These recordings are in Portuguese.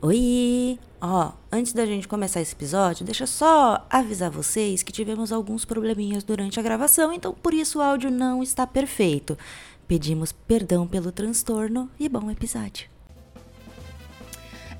Oi! Ó, antes da gente começar esse episódio, deixa só avisar vocês que tivemos alguns probleminhas durante a gravação, então por isso o áudio não está perfeito. Pedimos perdão pelo transtorno e bom episódio.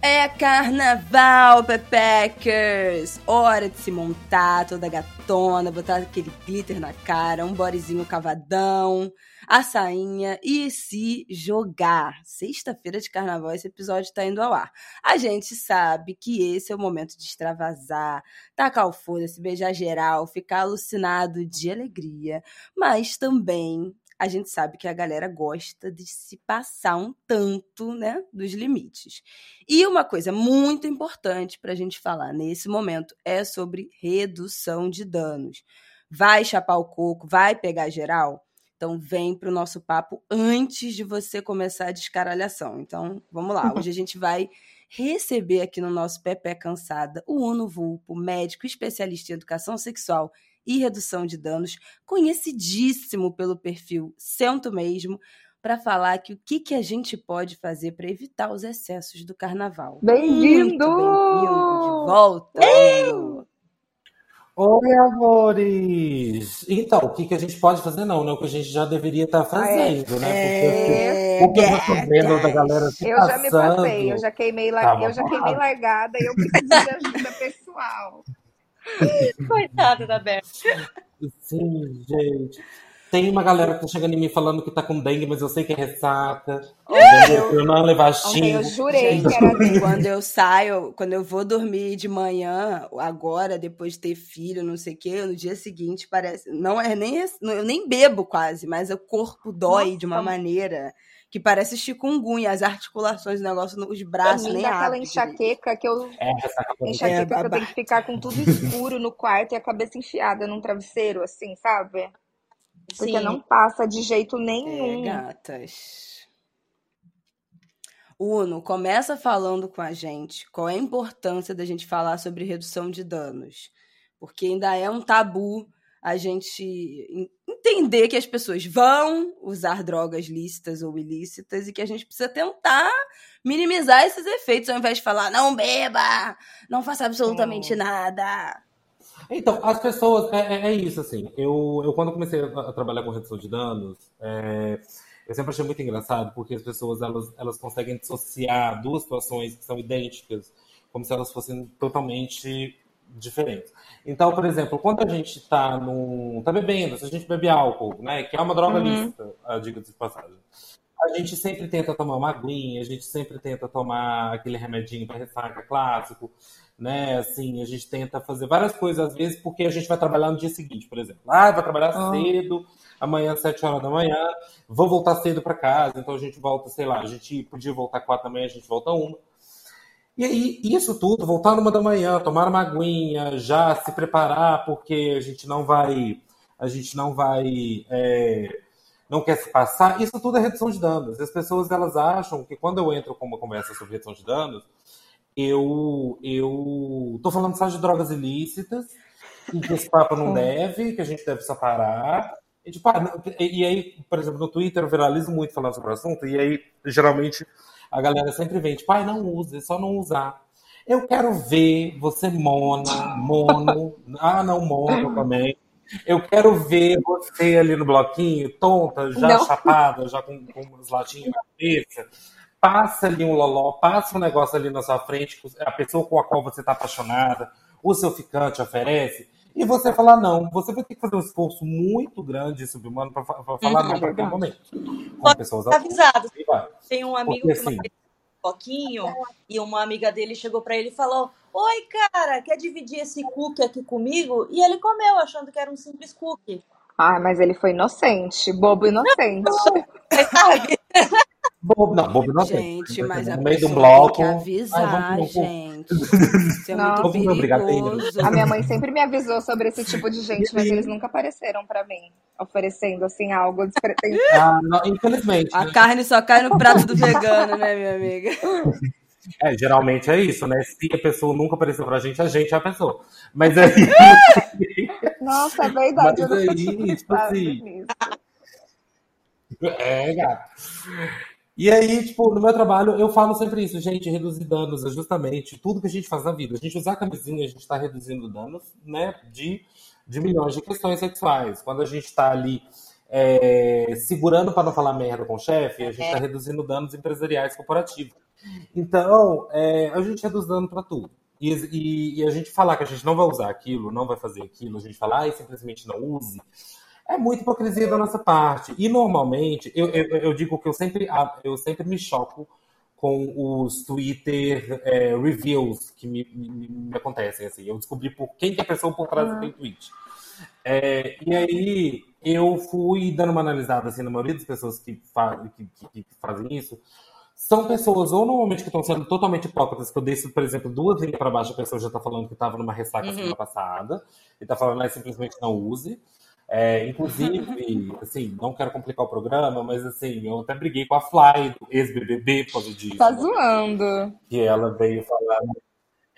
É carnaval, Pepeckers! Hora de se montar toda gatona, botar aquele glitter na cara, um borezinho cavadão, a sainha e se jogar. Sexta-feira de carnaval, esse episódio tá indo ao ar. A gente sabe que esse é o momento de extravasar, tacar o foda-se, beijar geral, ficar alucinado de alegria, mas também a gente sabe que a galera gosta de se passar um tanto, né, dos limites. E uma coisa muito importante para a gente falar nesse momento é sobre redução de danos. Vai chapar o coco, vai pegar geral? Então vem para o nosso papo antes de você começar a descaralhação. Então vamos lá, hoje a gente vai receber aqui no nosso Pepe Cansada o Uno Vulpo, médico especialista em educação sexual e redução de danos, conhecidíssimo pelo perfil Cento Mesmo, para falar que o que, que a gente pode fazer para evitar os excessos do carnaval. Bem-vindo! Bem-vindo de volta! Oi, amores! Então, o que, que a gente pode fazer? Não, né? O que a gente já deveria estar fazendo, né? É, Porque o que eu tô vendo da galera se Eu já me passando... passei, eu já queimei, la- Tava eu já queimei largada e eu preciso de ajuda pessoal. Coitada da Berta. Sim, gente. Tem uma galera que tá chegando em mim falando que tá com dengue, mas eu sei que é ressaca. Pra eu não levar Ontem eu xingo. jurei que era. Quando eu saio, quando eu vou dormir de manhã, agora, depois de ter filho, não sei o quê, no dia seguinte parece. Não é nem. Eu nem bebo quase, mas o corpo dói de uma Nossa. maneira que parece chikungunya, as articulações, o negócio, os braços Me nem dá aquela enxaqueca que eu. É, ressaca pra Enxaqueca É, que eu tenho que ficar com tudo escuro no quarto e a cabeça enfiada num travesseiro, assim, sabe? Porque Sim. não passa de jeito É, nenhum. gatas. Uno, começa falando com a gente qual é a importância da gente falar sobre redução de danos. Porque ainda é um tabu a gente en- entender que as pessoas vão usar drogas lícitas ou ilícitas e que a gente precisa tentar minimizar esses efeitos ao invés de falar não beba, não faça absolutamente nada. Então, as pessoas, é, é- é isso, assim. Eu, eu, quando comecei a, trabalhar com redução de danos, é, eu sempre achei muito engraçado, porque as pessoas, elas, elas conseguem dissociar duas situações que são idênticas, como se elas fossem totalmente diferentes. Então, por exemplo, quando a gente tá num, tá bebendo, se a gente bebe álcool, né, que é uma droga lícita, a dica de passagem, a gente sempre tenta tomar uma aguinha, a gente sempre tenta tomar aquele remedinho para ressaca clássico, né? Assim, a gente tenta fazer várias coisas às vezes porque a gente vai trabalhar no dia seguinte, por exemplo. Ah, vai trabalhar Ah. cedo, amanhã às 7 horas da manhã, vou voltar cedo para casa, então a gente volta, sei lá, a gente podia voltar 4 da manhã, a gente volta uma. E aí, isso tudo, voltar numa da manhã, tomar uma aguinha, já se preparar, porque a gente não vai, a gente não vai, é, não quer se passar, isso tudo é redução de danos. As pessoas, elas acham que quando eu entro com uma conversa sobre redução de danos, eu, eu tô falando só de drogas ilícitas, e que esse papo não deve, que a gente deve separar. E, tipo, ah, e, e aí, por exemplo, no Twitter eu viralizo muito falando sobre o assunto, e aí, geralmente, a galera sempre vem, tipo, ai, não use, é só não usar. Eu quero ver você mona, mono, ah, não, mono também, Eu quero ver você ali no bloquinho, tonta, já Não. chapada, já com, com umas latinhas na cabeça. Passa ali um loló, passa um negócio ali na sua frente, a pessoa com a qual você está apaixonada, o seu ficante oferece, e você falar não. Você vai ter que fazer um esforço muito grande, subhumano, para falar Uhum, não naquele verdade. momento. Com pessoas avisado. Vai. Tem um amigo Porque que uma assim, um pouquinho e uma amiga dele chegou pra ele e falou: Oi, cara, quer dividir esse cookie aqui comigo? E ele comeu, achando que era um simples cookie. Ah, mas ele foi inocente, bobo inocente. Sabe? bobo, não, bobo não tem. Gente, mas a no meio pessoa bloco. tem ai, avisar, gente. Isso é Não. muito perigoso. A minha mãe sempre me avisou sobre esse tipo de gente, mas eles nunca apareceram pra mim, oferecendo assim algo despretensioso. Ah, não, infelizmente. A carne só cai no prato do vegano, né, minha amiga? É, geralmente é isso, né? Se a pessoa nunca apareceu pra gente, a gente é a pessoa. Mas aí. Nossa, é verdade, eu Mas aí, tipo assim. É, gato. E aí, tipo, no meu trabalho, eu falo sempre isso, gente, reduzir danos é justamente tudo que a gente faz na vida. A gente usar a camisinha, a gente está reduzindo danos, né, de, de milhões de questões sexuais. Quando a gente está ali é, segurando para não falar merda com o chefe, a gente está reduzindo danos empresariais corporativos. Então, é, a gente reduz dano para tudo. E, e- e a gente falar que a gente não vai usar aquilo, não vai fazer aquilo, a gente falar, ah, simplesmente não use, é muita hipocrisia da nossa parte. E normalmente, eu, eu, eu digo que eu sempre, eu sempre me choco com os Twitter é, reviews que me, me- me acontecem. Assim. Eu descobri por quem que é a pessoa por trás daquele tweet. É, e aí eu fui dando uma analisada assim, na maioria das pessoas que, que, que- que fazem isso. São pessoas, ou normalmente que estão sendo totalmente hipócritas, que eu desço, por exemplo, duas linhas para baixo, a pessoa já está falando que estava numa ressaca semana passada, e está falando, ah, simplesmente não use. É, inclusive, assim, não quero complicar o programa, mas assim, eu até briguei com a Fly, do ex-BBB, por causa disso. Tá né? zoando. que ela veio falar.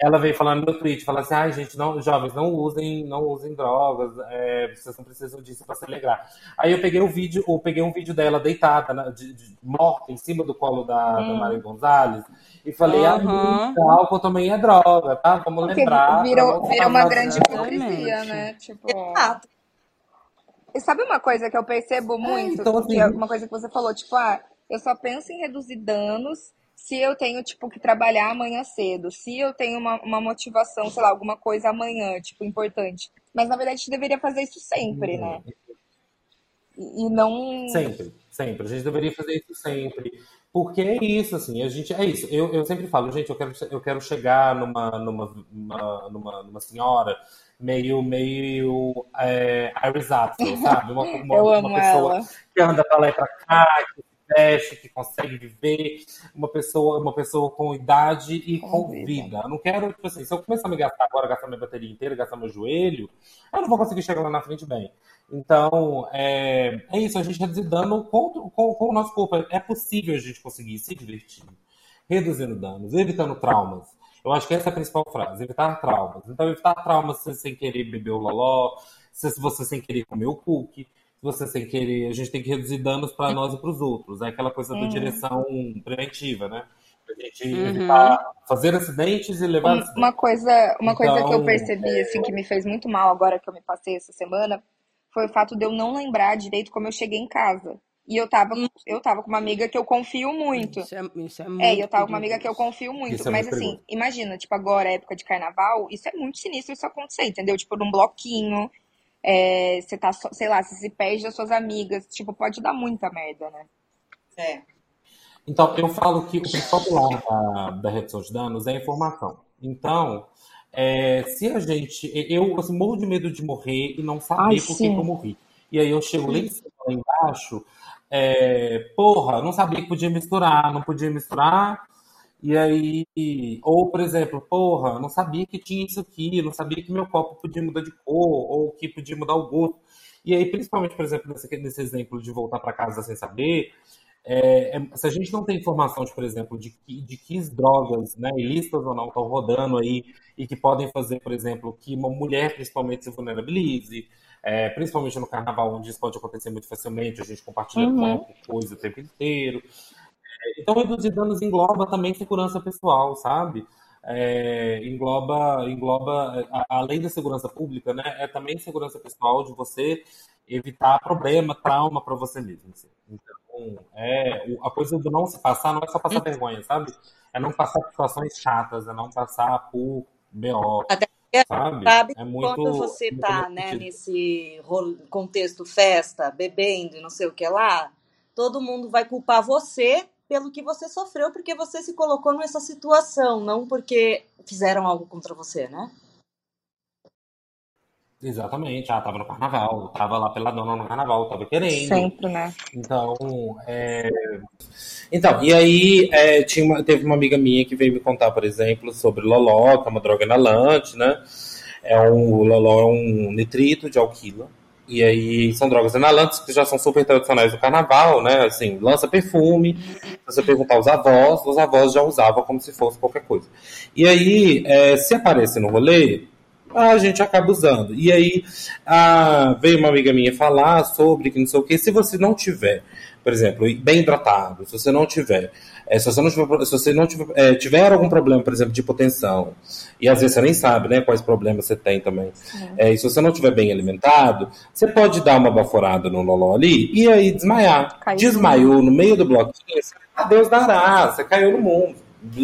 Ela veio falando no meu tweet, falando assim, ai, gente, não, jovens, não usem, não usem drogas, é, vocês não precisam disso para se alegrar. Aí eu peguei o vídeo, eu peguei um vídeo dela deitada, na- de, de- morta, em cima do colo da, da Maria Gonzalez, e falei, ah, Aham. álcool também é droga, tá? Vamos Porque lembrar. virou, virou uma falar grande hipocrisia, né? Tipo. Exato. E sabe uma coisa que eu percebo muito? então, assim- que é uma coisa que você falou, tipo, ah, eu só penso em reduzir danos se eu tenho, tipo, que trabalhar amanhã cedo, se eu tenho uma, uma motivação, sei lá, alguma coisa amanhã, tipo, importante. Mas na verdade a gente deveria fazer isso sempre, né? E, e não. Sempre, sempre. A gente deveria fazer isso sempre. Porque é isso, assim, a gente. É isso. Eu, eu sempre falo, gente, eu quero, eu quero chegar numa, numa, numa, numa, numa senhora meio, meio é, Iris Apfel, sabe? Uma, uma, uma pessoa ela. que anda pra lá e pra cá, que se veste, que consegue viver, uma pessoa, uma pessoa com idade e com Com vida. vida. Eu não quero, tipo assim, se eu começar a me gastar agora, gastar minha bateria inteira, gastar meu joelho, eu não vou conseguir chegar lá na frente bem. Então, é, é isso, a gente reduzir dano com, com, com o nosso corpo. É possível a gente conseguir se divertir, reduzindo danos, evitando traumas. Eu acho que essa é a principal frase, evitar traumas. Então, evitar traumas se sem querer beber o loló, se você sem querer comer o cookie, se você sem querer. A gente tem que reduzir danos para nós e para os outros. É aquela coisa da direção preventiva, né? A gente Uhum. evitar fazer acidentes e levar acidentes. Uma coisa, uma coisa que eu Então, percebi, assim, que me fez muito mal agora que eu me passei essa semana, foi o fato de eu não lembrar direito como eu cheguei em casa. E eu tava, eu tava com uma amiga que eu confio muito. Isso é, isso é muito É, e eu tava com uma amiga que eu confio muito. É Mas assim, perigoso. imagina, tipo, agora, época de carnaval, isso é muito sinistro isso acontecer, entendeu? Tipo, num bloquinho, é, você tá, só- sei lá, você se perde das suas amigas, tipo, pode dar muita merda, né? É. Então, eu falo que o principal pilar da, da redução de danos é a informação. Então, é, se a gente. Eu assim, morro de medo de morrer e não saber Ai, por que, eu morri. E aí eu chego lá em cima, lá embaixo, é, porra, não sabia que podia misturar, não podia misturar. E aí, ou por exemplo, porra, não sabia que tinha isso aqui, não sabia que meu copo podia mudar de cor, ou que podia mudar o gosto. E aí, principalmente, por exemplo, nesse, nesse exemplo de voltar para casa sem saber, é, é, se a gente não tem informação, de, por exemplo, de que, de que drogas, né, ilícitas ou não, estão rodando aí e que podem fazer, por exemplo, que uma mulher principalmente se vulnerabilize, é, principalmente no carnaval, onde isso pode acontecer muito facilmente, a gente compartilha Uhum. coisa o tempo inteiro. É, Então, reduzir danos engloba também segurança pessoal, sabe? é, engloba, engloba a- além da segurança pública, né? É também segurança pessoal de você evitar problema, trauma para você mesmo. assim. Então, é, a coisa do não se passar não é só passar vergonha, sabe? É não passar por situações chatas, é não passar por BO, Até sabe? sabe É muito. quando você tá, nesse né, nesse contexto festa, bebendo e não sei o que lá, todo mundo vai culpar você pelo que você sofreu, porque você se colocou nessa situação, não porque fizeram algo contra você, né? Exatamente. Ah, tava no carnaval, tava lá pela dona no carnaval, tava querendo. Sempre, né? Então, é... então, e aí é, tinha uma- teve uma amiga minha que veio me contar, por exemplo, sobre loló, que é uma droga inalante, né? É um, o loló é um nitrito de alquila. E aí são drogas inalantes que já são super tradicionais do carnaval, né? Assim, lança perfume. Se você perguntar aos avós, os avós já usavam como se fosse qualquer coisa. E aí, é, se aparece no rolê, a gente acaba usando. E aí ah, veio uma amiga minha falar sobre que não sei o que. Se você não tiver, por exemplo, bem hidratado, se você não tiver, é, se você não tiver, se você não tiver, é, tiver algum problema, por exemplo, de hipotensão, e às vezes você nem sabe, né, quais problemas você tem também. É, e se você não tiver bem alimentado, você pode dar uma baforada no loló ali e aí desmaiar. Caiu Desmaiou no meio do bloquinho, a Deus dará, você caiu no mundo.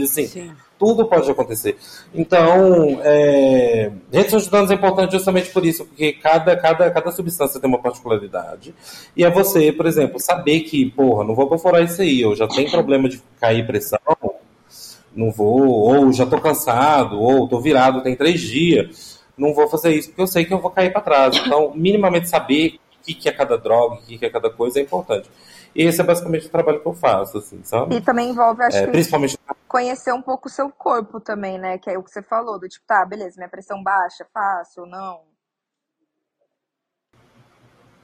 Assim, tudo pode acontecer. Então, é, de danos é importante justamente por isso, porque cada, cada, cada substância tem uma particularidade. E é você, por exemplo, saber que, porra, não vou baforar isso aí, eu já tenho problema de cair pressão, não vou, ou já tô cansado, ou tô virado tem três dias, não vou fazer isso, porque eu sei que eu vou cair para trás. Então, minimamente saber o que, que é cada droga, o que, que é cada coisa é importante. E esse é basicamente o trabalho que eu faço, assim, sabe? E também envolve, acho É, que, principalmente conhecer um pouco o seu corpo também, né? Que é o que você falou, do tipo, tá, beleza, minha pressão baixa, faço ou não?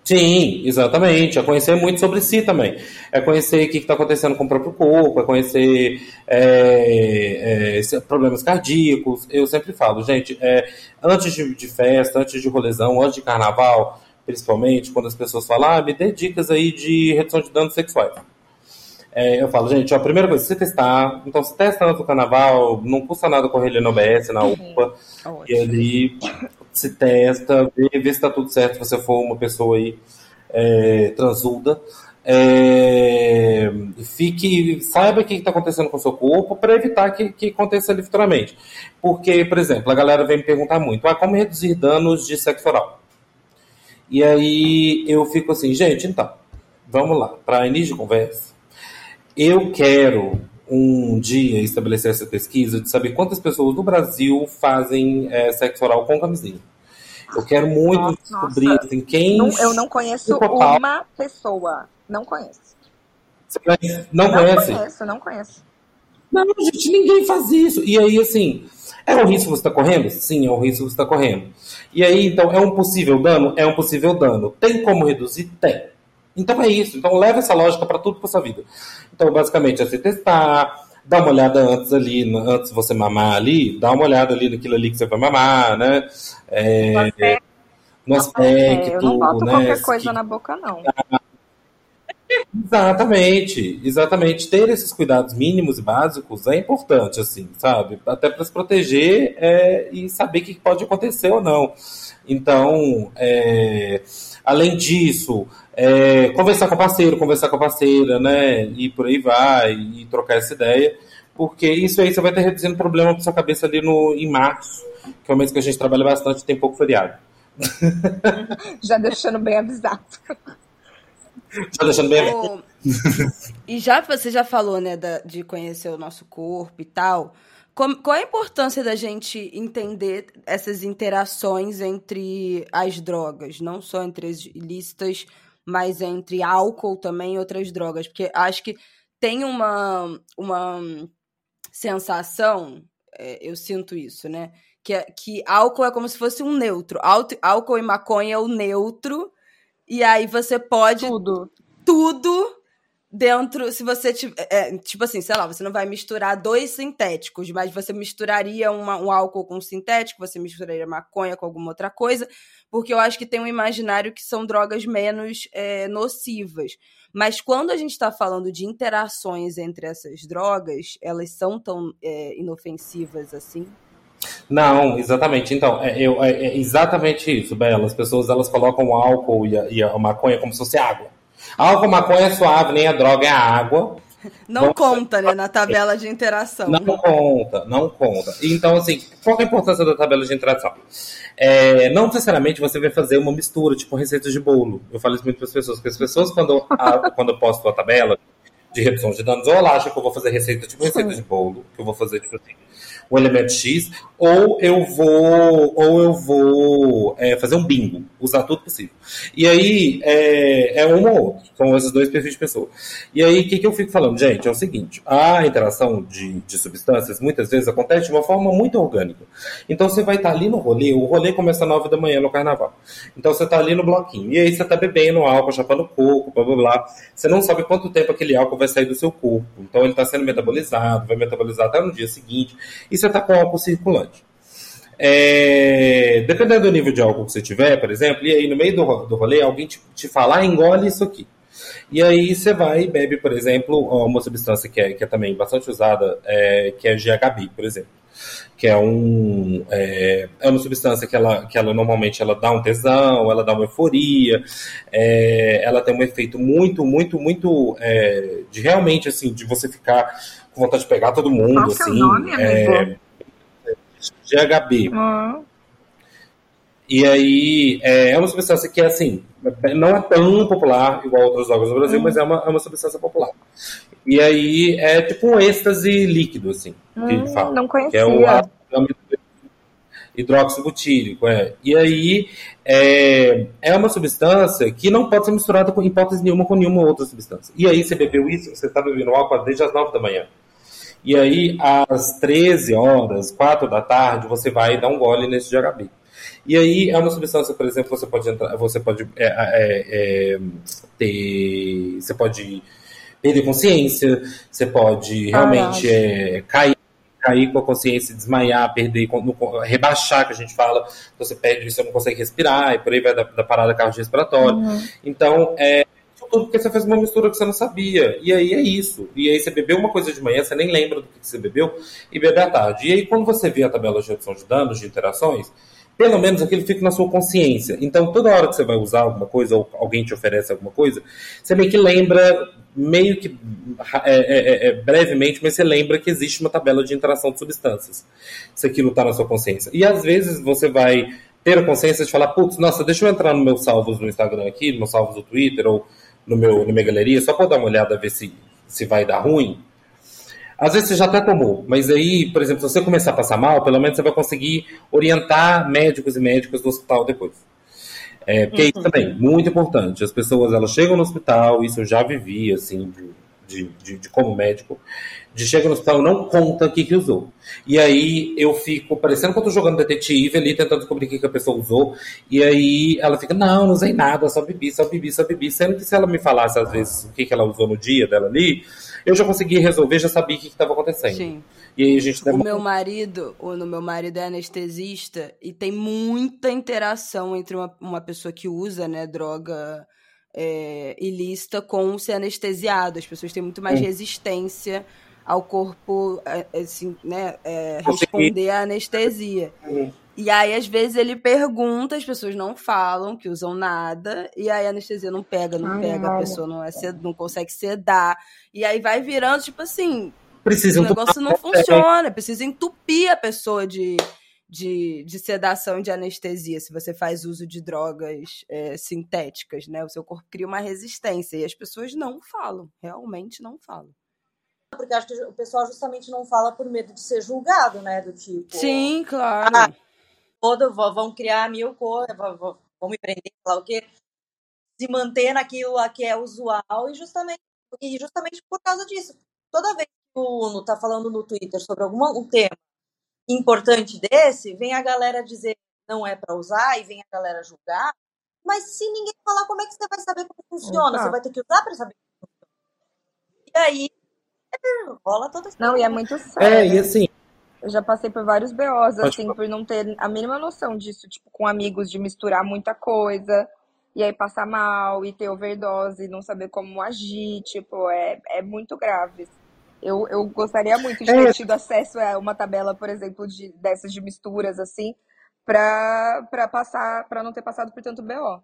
Sim, exatamente. É conhecer muito sobre si também. É conhecer o que está acontecendo com o próprio corpo, é conhecer é, é, problemas cardíacos. Eu sempre falo, gente, é, antes de, de festa, antes de rolezão, antes de carnaval, principalmente, quando as pessoas falam, ah, me dê dicas aí de redução de danos sexuais. É, eu falo, gente, ó, a primeira coisa, se testar, então se testa antes do carnaval, não custa nada correr ali no OBS, na UPA, e ali se testa, vê, vê se tá tudo certo, se você for uma pessoa aí é, transuda. É, fique, saiba o que está acontecendo com o seu corpo para evitar que, que aconteça ali futuramente. Porque, por exemplo, a galera vem me perguntar muito, ah, como reduzir danos de sexo oral? E aí eu fico assim, gente, então, vamos lá, para início de conversa, eu quero um dia estabelecer essa pesquisa de saber quantas pessoas no Brasil fazem é, sexo oral com camisinha. Eu quero muito Nossa, descobrir assim, quem. Não- eu não conheço uma pessoa. Não conheço. Você conhece? Não, conhece? conheço, não conheço. Não, gente, ninguém faz isso. E aí, assim, é um risco que você está correndo? Sim, é um risco que você está correndo. E aí, então, é um possível dano? É um possível dano. Tem como reduzir? Tem. Então é isso. Então leva essa lógica para tudo para sua vida. Então, basicamente, é você testar, dá uma olhada antes ali, antes de você mamar ali, dá uma olhada ali naquilo ali que você vai mamar, né? É, no aspecto, É, eu não boto né? qualquer que- coisa na boca, não. Exatamente, exatamente. Ter esses cuidados mínimos e básicos é importante, assim, sabe? Até para se proteger é, e saber o que pode acontecer ou não. Então, é, além disso, é, conversar com o parceiro, conversar com a parceira, né? E por aí vai, e trocar essa ideia, porque isso aí você vai ter reduzindo problema para sua cabeça ali no, em março, que é o mês que a gente trabalha bastante tem pouco feriado. Já deixando bem avisado. Deixando bem e já você já falou, né, da- de conhecer o nosso corpo e tal, qual a importância da gente entender essas interações entre as drogas, não só entre as ilícitas, mas entre álcool também e outras drogas? Porque acho que tem uma, uma sensação, é, eu sinto isso, né? Que, é- que álcool é como se fosse um neutro. Álcool e maconha é o neutro, e aí você pode Tudo. tudo dentro, se você tiver, é, tipo assim, sei lá, você não vai misturar dois sintéticos, mas você misturaria uma, um álcool com um sintético, você misturaria maconha com alguma outra coisa, porque eu acho que tem um imaginário que são drogas menos é, nocivas. Mas quando a gente está falando de interações entre essas drogas, elas são tão é, inofensivas assim? Não, exatamente. Então, é, eu, é, é exatamente isso, Bela. As pessoas elas colocam o álcool e a, e a maconha como se fosse água. Álcool, maconha é suave, nem a droga é a água. Não Bom, conta, né, na tabela de interação. Não conta, não conta. Então, assim, qual é a importância da tabela de interação? É, não necessariamente você vai fazer uma mistura, tipo receitas de bolo. Eu falo isso muito para as pessoas, porque as pessoas, quando, a, quando eu posto a tabela de redução de danos, ou ela acha que eu vou fazer receita, tipo receita de bolo, que eu vou fazer, tipo assim, o elemento X, ou eu vou, ou eu vou é, fazer um bingo, usar tudo possível. E aí é, é um ou outro, são esses dois perfis de pessoa. E aí o que, que eu fico falando, gente? É o seguinte: a interação de, de substâncias muitas vezes acontece de uma forma muito orgânica. Então você vai estar ali no rolê, o rolê começa às nove da manhã no carnaval. Então você está ali no bloquinho, e aí você está bebendo álcool, chapando coco, blá blá blá. Você não sabe quanto tempo aquele álcool vai sair do seu corpo. Então ele está sendo metabolizado, vai metabolizar até no dia seguinte. E você está com álcool circulante. É, dependendo do nível de álcool que você tiver, por exemplo, e aí no meio do, do rolê alguém te, te falar, ah, engole isso aqui. E aí você vai e bebe, por exemplo, uma substância que é, que é também bastante usada, é, que é GHB, por exemplo. Que é, um, é, é, uma substância que ela, que ela normalmente ela dá um tesão, ela dá uma euforia, é, ela tem um efeito muito, muito, muito é, de realmente assim, de você ficar com vontade de pegar todo mundo. Qual assim, é o nome, amigo? GHB. Uhum. E aí, é, é uma substância que, assim, não é tão popular igual outras drogas no Brasil, uhum. mas é uma, é uma substância popular. E aí, é tipo um êxtase líquido, assim, uhum, que hum, fala. Não conhecia. É o hidroxibutírico, é. E aí, é, é uma substância que não pode ser misturada com hipótese nenhuma com nenhuma outra substância. E aí, você bebeu isso, você está bebendo álcool desde as 9 da manhã. E aí, às 13 horas, 4 da tarde, você vai dar um gole nesse GHB. E aí é uma substância, por exemplo, você pode entrar, você pode é, é, é, ter, você pode perder consciência, você pode realmente é, cair cair com a consciência, desmaiar, perder, rebaixar, que a gente fala, você perde, você não consegue respirar, e por aí vai da, da parada cardiorrespiratória. Uhum. Então, é, tudo porque você fez uma mistura que você não sabia. E aí é isso. E aí você bebeu uma coisa de manhã, você nem lembra do que você bebeu, e bebe à tarde. E aí quando você vê a tabela de redução de danos, de interações, pelo menos aquilo fica na sua consciência. Então, toda hora que você vai usar alguma coisa, ou alguém te oferece alguma coisa, você meio que lembra, meio que é, é, é, é brevemente, mas você lembra que existe uma tabela de interação de substâncias. Se aquilo está na sua consciência. E às vezes você vai ter a consciência de falar, putz, nossa, deixa eu entrar no meus salvos no Instagram aqui, meus salvos do Twitter, ou no meu, na minha galeria, só para dar uma olhada, ver se, se vai dar ruim. Às vezes você já até tomou, mas aí, por exemplo, se você começar a passar mal, pelo menos você vai conseguir orientar médicos e médicas do hospital depois. É, porque uhum. isso também, muito importante. As pessoas, elas chegam no hospital, isso eu já vivi, assim, de, de, de como médico, de chega no hospital não conta o que, que usou. E aí eu fico parecendo que eu tô jogando detetive ali, tentando descobrir o que, que a pessoa usou. E aí ela fica, não, não usei nada, só bebi, só bebi, só bebi. Sendo que se ela me falasse, às vezes, o que, que ela usou no dia dela ali, eu já conseguia resolver, já sabia o que estava acontecendo. Sim. E aí a gente demora... O meu marido, o meu marido é anestesista e tem muita interação entre uma, uma pessoa que usa, né, droga é, ilícita com ser anestesiado. As pessoas têm muito mais resistência ao corpo é, assim, né, é, responder à anestesia. E aí, às vezes, ele pergunta, as pessoas não falam, que usam nada, e aí a anestesia não pega, não Ai, pega, a pessoa não, é sed, não consegue sedar. E aí vai virando, tipo assim, precisa o negócio não funciona, precisa entupir a pessoa de, de, de sedação e de anestesia, se você faz uso de drogas é, sintéticas, né? O seu corpo cria uma resistência, e as pessoas não falam, realmente não falam porque acho que o pessoal justamente não fala por medo de ser julgado, né? Do tipo. Sim, claro. Ah, todo, vão criar mil coisas, vão, vão me prender, falar o quê? Se manter naquilo que é usual e justamente, e justamente por causa disso. Toda vez que o Uno tá falando no Twitter sobre algum um tema importante desse, vem a galera dizer não é para usar e vem a galera julgar. Mas se ninguém falar, como é que você vai saber como funciona? Você vai ter que usar para saber E aí rola toda Não, e é muito É, sério. e assim, Eu já passei por vários BOs, assim, por não ter a mínima noção disso, tipo, com amigos, de misturar muita coisa, e aí passar mal, e ter overdose, e não saber como agir, tipo, é, é muito grave. Eu, eu gostaria muito de É. ter tido acesso a uma tabela, por exemplo, de, dessas de misturas, assim, pra, pra passar, pra não ter passado por tanto BO.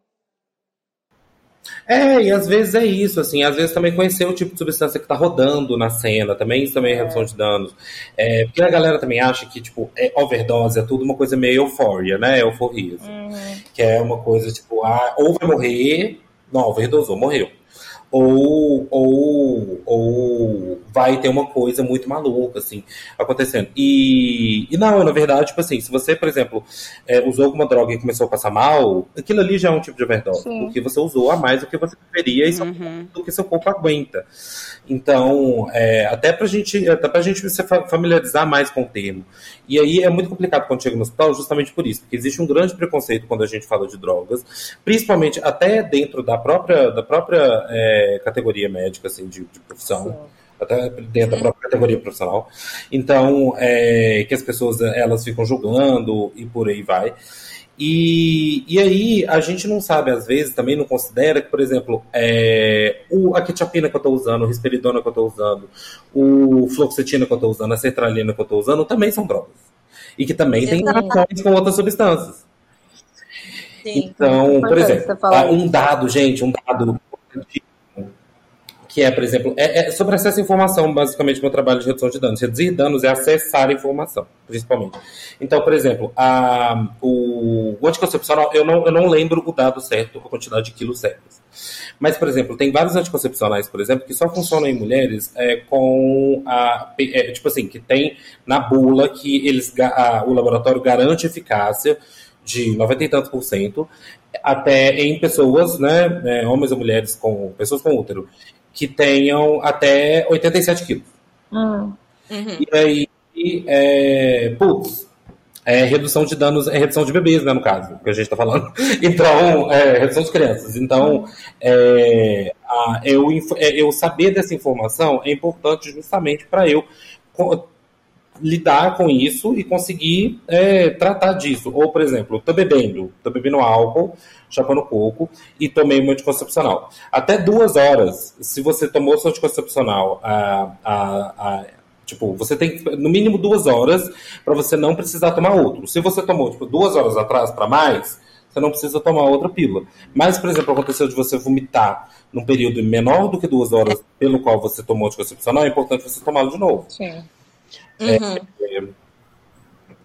É, e às vezes é isso, assim, às vezes também conhecer o tipo de substância que tá rodando na cena, também isso também é redução de danos. É, porque a galera também acha que, tipo, é overdose é tudo uma coisa meio euforia, né? Euforia. assim. Que é uma coisa, tipo, ah, ou vai morrer, não, overdosou, morreu. Ou, ou, ou vai ter uma coisa muito maluca, assim, acontecendo. E, e não, na verdade, tipo assim, se você, por exemplo, é, usou alguma droga e começou a passar mal, aquilo ali já é um tipo de overdose. Sim. Porque você usou a mais do que você deveria e só Uhum. do que seu corpo aguenta. Então, é, até pra gente, até pra gente se fa- familiarizar mais com o termo. E aí é muito complicado quando chega no hospital, justamente por isso, porque existe um grande preconceito quando a gente fala de drogas, principalmente até dentro da própria, da própria é, categoria médica, assim, de, de profissão. Até dentro da própria categoria profissional. Então, é, que as pessoas elas ficam julgando e por aí vai. E, e aí, a gente não sabe, às vezes, também não considera que, por exemplo, é, o, a quetiapina que eu estou usando, o risperidona que eu estou usando, o fluoxetina que eu estou usando, a sertralina que eu estou usando, também são drogas. E que também têm Exato. interações com outras substâncias. Sim. Então, por exemplo, um dado, gente, um dado que é, por exemplo, é, é sobre acesso à informação, basicamente, meu trabalho de redução de danos. Reduzir danos é acessar a informação, principalmente. Então, por exemplo, a, o, o anticoncepcional, eu não, eu não lembro o dado certo, a quantidade de quilos certos. Mas, por exemplo, tem vários anticoncepcionais, por exemplo, que só funcionam em mulheres é, com a. é, tipo assim, que tem na bula que eles, a- o laboratório garante eficácia de 90 e tantos por cento, até em pessoas, né, é, homens ou mulheres com pessoas com útero, que tenham até 87 quilos. Hum. Uhum. E aí, é, putz, é redução de danos, é redução de bebês, né, no caso, que a gente está falando. Então, é redução de crianças. Então, é, a- eu, é, eu saber dessa informação é importante justamente para eu lidar com isso e conseguir é, tratar disso. Ou, por exemplo, tô bebendo, tô bebendo álcool, chapando coco e tomei um anticoncepcional. Até duas horas, se você tomou seu anticoncepcional, a, a, a- tipo, você tem no mínimo duas horas para você não precisar tomar outro. Se você tomou tipo, duas horas atrás para mais, você não precisa tomar outra pílula. Mas, por exemplo, aconteceu de você vomitar num período menor do que duas horas pelo qual você tomou anticoncepcional, é importante você tomá-lo de novo. Sim. Uhum.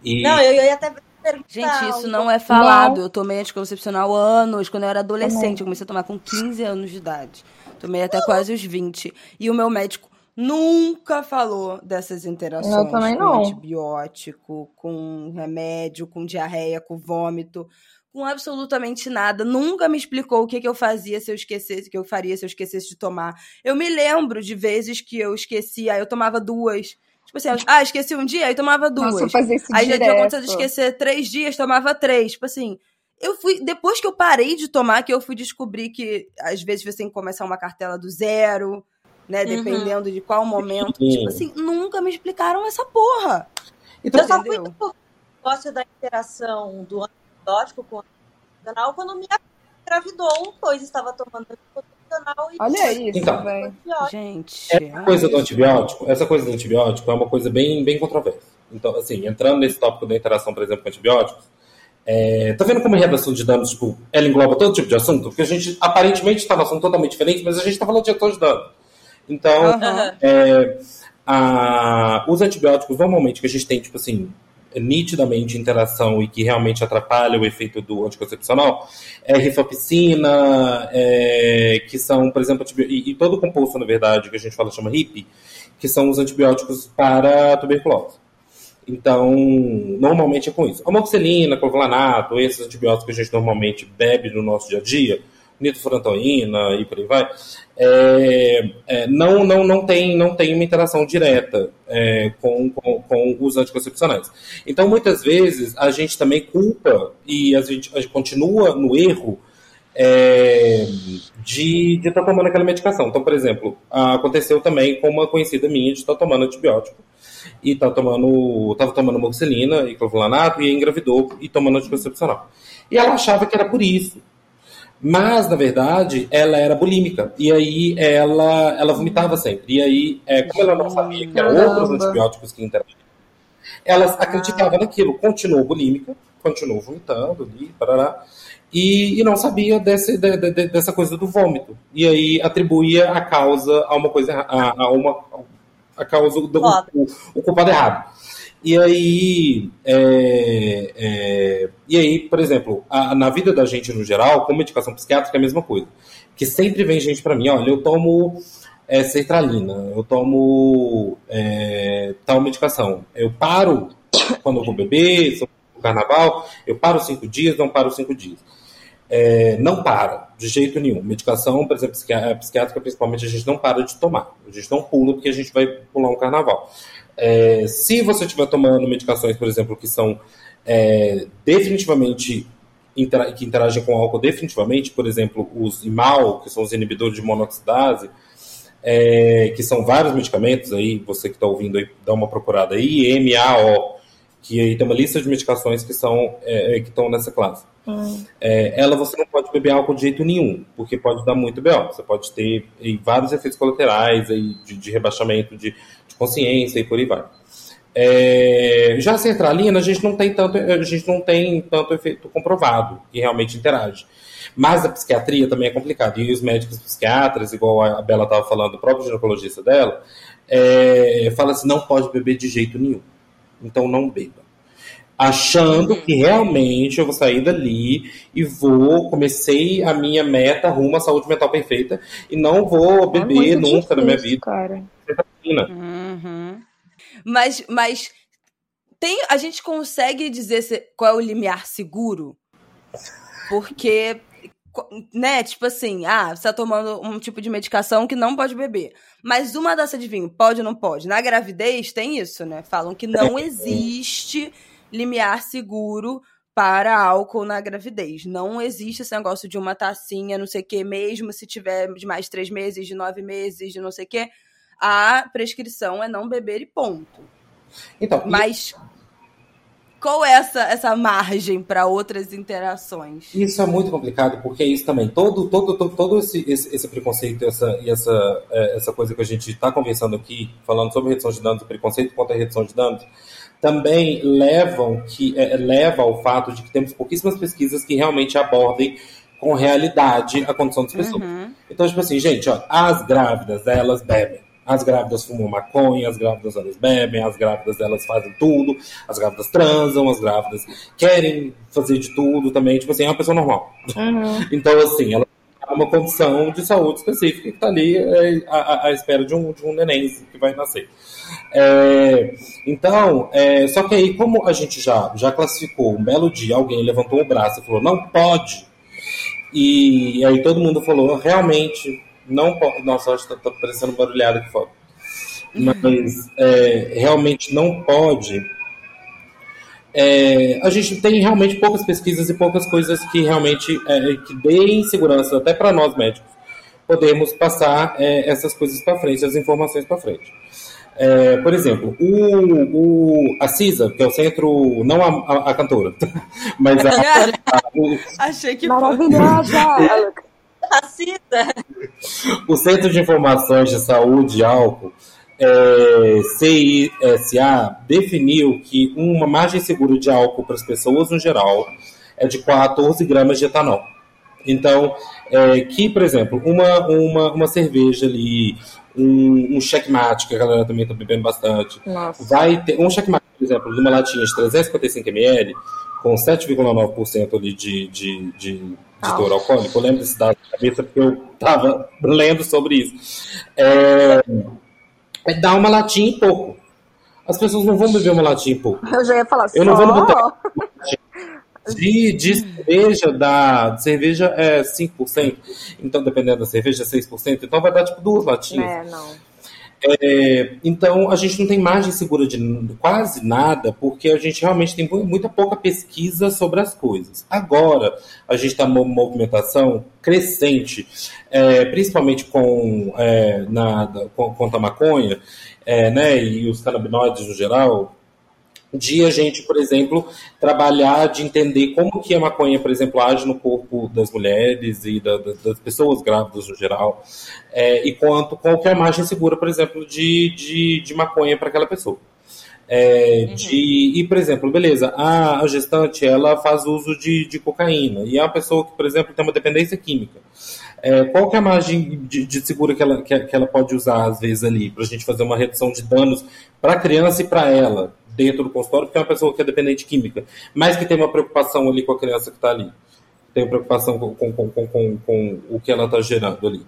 E, Não, eu ia até perguntar. Gente, isso não é falado. Eu tomei anticoncepcional há anos, quando eu era adolescente. Eu comecei a tomar com 15 anos de idade. Tomei até quase os 20. E o meu médico nunca falou dessas interações Eu também com não. antibiótico, com remédio, com diarreia, com vômito, com absolutamente nada. Nunca me explicou o que, que eu fazia se eu esquecesse, o que eu faria se eu esquecesse de tomar. Eu me lembro de vezes que eu esquecia, eu tomava duas. Tipo assim, ah, esqueci um dia, aí tomava duas. Nossa, eu fazia isso Aí já tinha acontecido de esquecer três dias, tomava três. Tipo assim, eu fui. Depois que eu parei de tomar, que eu fui descobrir que às vezes você tem que começar uma cartela do zero, né? Uhum. Dependendo de qual momento. Sim. Tipo assim, nunca me explicaram essa porra. então, Eu só fui negócio da interação do antibiótico com o anticoncepcional quando minha engravidou, pois estava tomando anticoncepcional e Olha isso, Então. velho. Gente. Essa coisa do antibiótico, essa coisa do antibiótico é uma coisa bem, bem controversa. Então, assim, entrando nesse tópico da interação, por exemplo, com antibióticos, é, tá vendo como a redação de danos, tipo, ela engloba todo tipo de assunto? Porque a gente aparentemente está num assunto totalmente diferente, mas a gente está falando de redação de danos. Então, Aham. é, a- os antibióticos, normalmente, que a gente tem, tipo assim, nitidamente interação e que realmente atrapalha o efeito do anticoncepcional, é rifapicina, é, que são, por exemplo, e, e todo o composto, na verdade, que a gente fala chama RIP, que são os antibióticos para tuberculose. Então, normalmente é com isso. Amoxicilina, clofulanato, esses antibióticos que a gente normalmente bebe no nosso dia a dia, nitrofurantoína e por aí vai, é, é, não, não, não, tem, não tem uma interação direta é, com, com, com os anticoncepcionais. Então, muitas vezes, a gente também culpa e a gente, a gente continua no erro é, de estar tá tomando aquela medicação. Então, por exemplo, aconteceu também com uma conhecida minha de estar tá tomando antibiótico e tá tomando, tava tomando moxilina e clovulanato e engravidou e tomando anticoncepcional. E ela achava que era por isso. Mas, na verdade, ela era bulímica. E aí ela, ela vomitava sempre. E aí, é, como ela não sabia que eram outros antibióticos que interagiam, ela acreditava naquilo. Continuou bulímica, continuou vomitando ali, parará. E, e não sabia desse, de, de, dessa coisa do vômito. E aí atribuía a causa a uma coisa, a, a uma, a causa do o, o, culpado errado. E aí, é, é, e aí, por exemplo, a, na vida da gente no geral, com medicação psiquiátrica é a mesma coisa. Que sempre vem gente para mim, olha, eu tomo é, sertralina, eu tomo é, tal medicação. Eu paro quando eu vou beber, se eu no carnaval, eu paro cinco dias, não paro cinco dias. É, não para, de jeito nenhum. Medicação, por exemplo, psiquiátrica, principalmente, a gente não para de tomar. A gente não pula porque a gente vai pular um carnaval. É, se você estiver tomando medicações, por exemplo, que são é, definitivamente que interagem com álcool definitivamente, por exemplo, os IMAL, que são os inibidores de monoxidase, é, que são vários medicamentos aí, você que está ouvindo aí, dá uma procurada aí, MAO, que aí tem uma lista de medicações que são é, que estão nessa classe. Hum. É, ela você não pode beber álcool de jeito nenhum, porque pode dar muito BO. Você pode ter vários efeitos colaterais aí, de, de rebaixamento de, consciência e por aí vai. É, já a sertralina, a gente não tem tanto, a gente não tem tanto efeito comprovado que realmente interage. Mas a psiquiatria também é complicado. E os médicos psiquiatras, igual a Bela estava falando, o próprio ginecologista dela, é, fala assim: não pode beber de jeito nenhum. Então não beba achando que realmente eu vou sair dali e vou comecei a minha meta rumo à saúde mental perfeita e não vou é beber é nunca difícil, na minha vida. Cara. Uhum. Mas, mas tem, a gente consegue dizer se, qual é o limiar seguro? Porque, né, tipo assim, ah, você tá tomando um tipo de medicação que não pode beber. Mas uma dessa de vinho, pode ou não pode? Na gravidez tem isso, né? Falam que não existe limiar seguro para álcool na gravidez. Não existe esse negócio de uma tacinha, não sei o quê, mesmo se tiver de mais três meses, de nove meses, de não sei o quê. A prescrição é não beber e ponto. Então, Mas qual é essa, essa margem para outras interações? Isso é muito complicado, porque é isso também. Todo, todo, todo, todo esse, esse, esse preconceito essa, e essa, é, essa coisa que a gente está conversando aqui, falando sobre redução de danos, preconceito contra a redução de danos, também levam que é, leva ao fato de que temos pouquíssimas pesquisas que realmente abordem com realidade a condição das pessoas. Uhum. Então, tipo assim, gente, ó, as grávidas, elas bebem. As grávidas fumam maconha, as grávidas elas bebem, as grávidas elas fazem tudo, as grávidas transam, as grávidas querem fazer de tudo também, tipo assim, é uma pessoa normal. Uhum. Então, assim, ela tem uma condição de saúde específica que está ali é, à, à, espera de um, de um neném que vai nascer. É, então, é, só que aí, como a gente já, já classificou, um belo dia alguém levantou o braço e falou, não pode, e aí todo mundo falou, realmente, não pode. Nossa, acho que tá, tá parecendo barulhado aqui fora. Mas é, realmente não pode. É, a gente tem realmente poucas pesquisas e poucas coisas que realmente é, que deem segurança até para nós médicos podermos passar é, essas coisas para frente, as informações para frente. É, por exemplo, o, o, a CISA, que é o centro, não a, a, a cantora, mas a. a o, Achei que Maravilhosa! O Centro de Informações de Saúde e Álcool, é, CISA, definiu que uma margem segura de álcool para as pessoas no geral é de 14 gramas de etanol. Então, é, que, por exemplo, uma, uma, uma cerveja ali, um, um checkmate, que a galera também está bebendo bastante. Nossa. Vai ter um checkmate, por exemplo, de uma latinha de 355 ml, com 7,9% ali de, de, de, de teor alcoólico. Eu lembro desse dado na cabeça porque eu estava lendo sobre isso. É, é dar uma latinha e pouco. As pessoas não vão beber uma latinha e pouco. Eu já ia falar Eu só... não vou no de, de cerveja, da de cerveja é 5%. Então, dependendo da cerveja, é 6%. Então, vai dar tipo duas latinhas. É, não. É, então, a gente não tem margem segura de quase nada, porque a gente realmente tem muita pouca pesquisa sobre as coisas. Agora, a gente está numa movimentação crescente, é, principalmente com, é, na, com, contra a maconha é, né, e os canabinoides no geral, de a gente, por exemplo, trabalhar de entender como que a maconha, por exemplo, age no corpo das mulheres e da, das pessoas grávidas no geral, é, e quanto qual que é a margem segura, por exemplo, de, de, de maconha para aquela pessoa. É, uhum. de, e, por exemplo, beleza, a, a, gestante ela faz uso de, de cocaína e é uma pessoa que, por exemplo, tem uma dependência química. É, qual que é a margem de, de segura que ela, que, que, ela pode usar, às vezes, ali, para a gente fazer uma redução de danos para a criança e para ela? dentro do consultório, porque é uma pessoa que é dependente química, mas que tem uma preocupação ali com a criança que está ali. Tem preocupação com, com, com, com, com o que ela está gerando ali.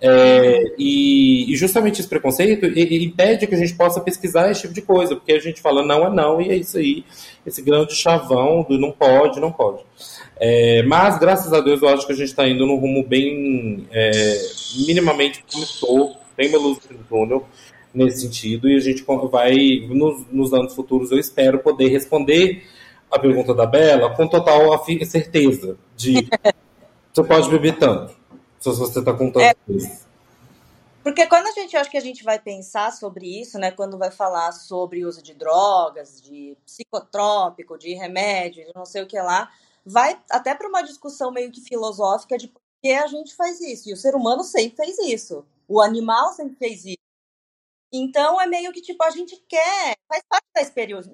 É, e, e, justamente esse preconceito impede que a gente possa pesquisar esse tipo de coisa, porque a gente fala não é não, e é isso aí, esse grande chavão do não pode, não pode. É, mas, graças a Deus, eu acho que a gente está indo num rumo bem é, minimamente promissor, bem uma luz no túnel, nesse sentido e a gente vai, nos, nos anos futuros, eu espero poder responder a pergunta da Bela com total certeza de você pode beber tanto, se você está com tanto é, Porque quando a gente acha que a gente vai pensar sobre isso, né, quando vai falar sobre uso de drogas, de psicotrópico, de remédio, de não sei o que lá, vai até para uma discussão meio que filosófica de por que a gente faz isso. E o ser humano sempre fez isso. O animal sempre fez isso. Então é meio que tipo, a gente quer, faz parte da experiência,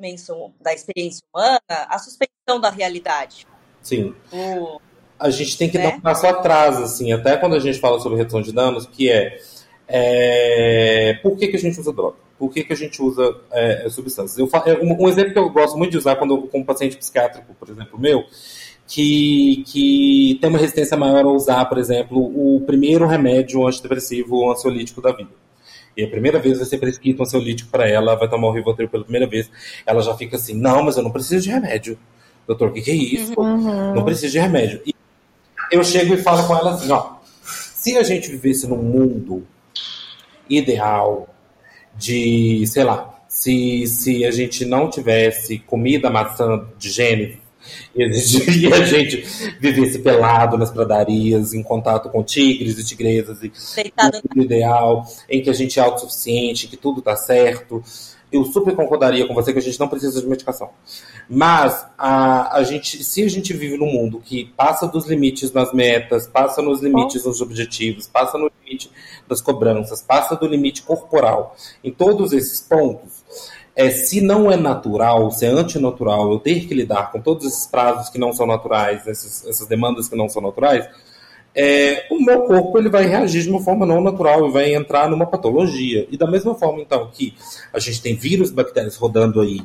da experiência humana a suspensão da realidade. Sim. O, a gente tem que né? dar um passo atrás, assim, até quando a gente fala sobre redução de danos, que é, é por que, que a gente usa droga? Por que, que a gente usa é, substâncias? Eu, é, um, um, exemplo que eu gosto muito de usar quando eu, com um paciente psiquiátrico, por exemplo, meu, que, que tem uma resistência maior a usar, por exemplo, o primeiro remédio antidepressivo ansiolítico da vida e a primeira vez vai ser prescrito um ansiolítico para ela, vai tomar o Rivotril pela primeira vez, ela já fica assim, não, mas eu não preciso de remédio. Doutor, o que, que é isso? Uhum. Não preciso de remédio. E eu chego e falo com ela assim, ó, se a gente vivesse num mundo ideal de, sei lá, se, se a gente não tivesse comida maçã de gênero e a gente vivesse pelado nas pradarias, em contato com tigres e tigresas, e Deitado. tudo ideal, em que a gente é autossuficiente, que tudo tá certo. Eu super concordaria com você que a gente não precisa de medicação. Mas a, a gente, se a gente vive num mundo que passa dos limites nas metas, passa nos limites nos objetivos, passa no limite das cobranças, passa do limite corporal, em todos esses pontos, é, se não é natural, se é antinatural, eu ter que lidar com todos esses prazos que não são naturais, esses, essas demandas que não são naturais, é, o meu corpo ele vai reagir de uma forma não natural e vai entrar numa patologia. E da mesma forma, então, que a gente tem vírus, bactérias rodando aí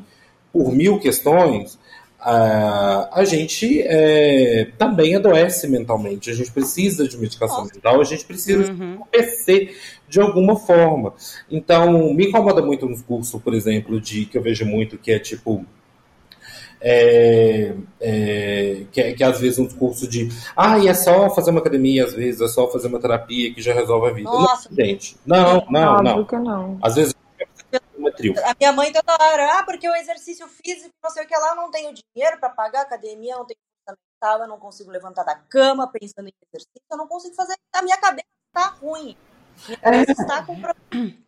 por mil questões, a, a gente é, também adoece mentalmente. A gente precisa de medicação mental, a gente precisa uhum. PC de alguma forma. Então, me incomoda muito nos cursos, por exemplo, de que eu vejo muito que é tipo. É, é, que, é, que às vezes um curso de ah, e é só fazer uma academia, às vezes é só fazer uma terapia que já resolve a vida. Nossa. Não, gente. Não, não, não. não. Às vezes a minha mãe toda hora, ah, porque o exercício físico, não sei o que lá, não tenho dinheiro para pagar academia, não tenho fundamental, eu não consigo levantar da cama pensando em exercício, eu não consigo fazer, a minha cabeça está ruim. Cabeça é. está com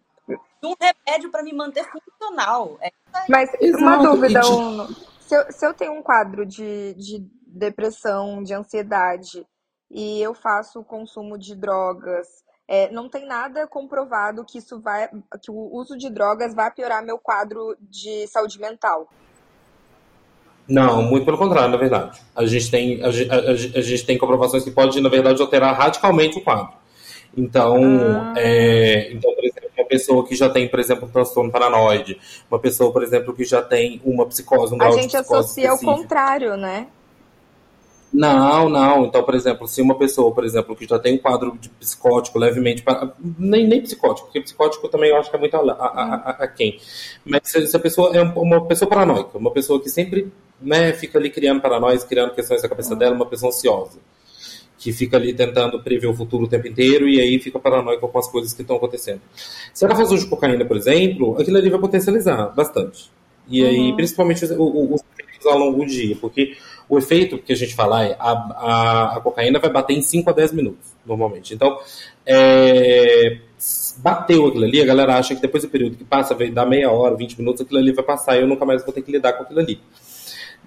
um remédio para me manter funcional. É Mas uma dúvida, Uno. Se eu, se eu tenho um quadro de, de depressão, de ansiedade, e eu faço o consumo de drogas, é, não tem nada comprovado que isso vai, que o uso de drogas vai piorar meu quadro de saúde mental. Não, muito pelo contrário, na verdade. A gente tem, a, a, a gente tem comprovações que pode, na verdade, alterar radicalmente o quadro. Então, ah. é, então, por exemplo, uma pessoa que já tem, por exemplo, um transtorno paranoide, uma pessoa, por exemplo, que já tem uma psicose, um grau A gente associa ao contrário, né? Não, não. Então, por exemplo, se uma pessoa, por exemplo, que já tem um quadro de psicótico levemente. Nem, nem psicótico, porque psicótico também eu acho que é muito a, a, a, a quem. Mas se, se, a pessoa é uma pessoa paranoica, uma pessoa que sempre né, fica ali criando paranoias, criando questões na cabeça dela, uma pessoa ansiosa. Que fica ali tentando prever o futuro o tempo inteiro e aí fica paranoico com as coisas que estão acontecendo. Se ela faz uso de cocaína, por exemplo, aquilo ali vai potencializar bastante. E aí, principalmente os, os efeitos ao longo do dia, porque o efeito que a gente fala é a, a, a cocaína vai bater em 5 a 10 minutos, normalmente. Então, é, bateu aquilo ali, a galera acha que depois do período que passa, vai dar meia hora, 20 minutos, aquilo ali vai passar e eu nunca mais vou ter que lidar com aquilo ali.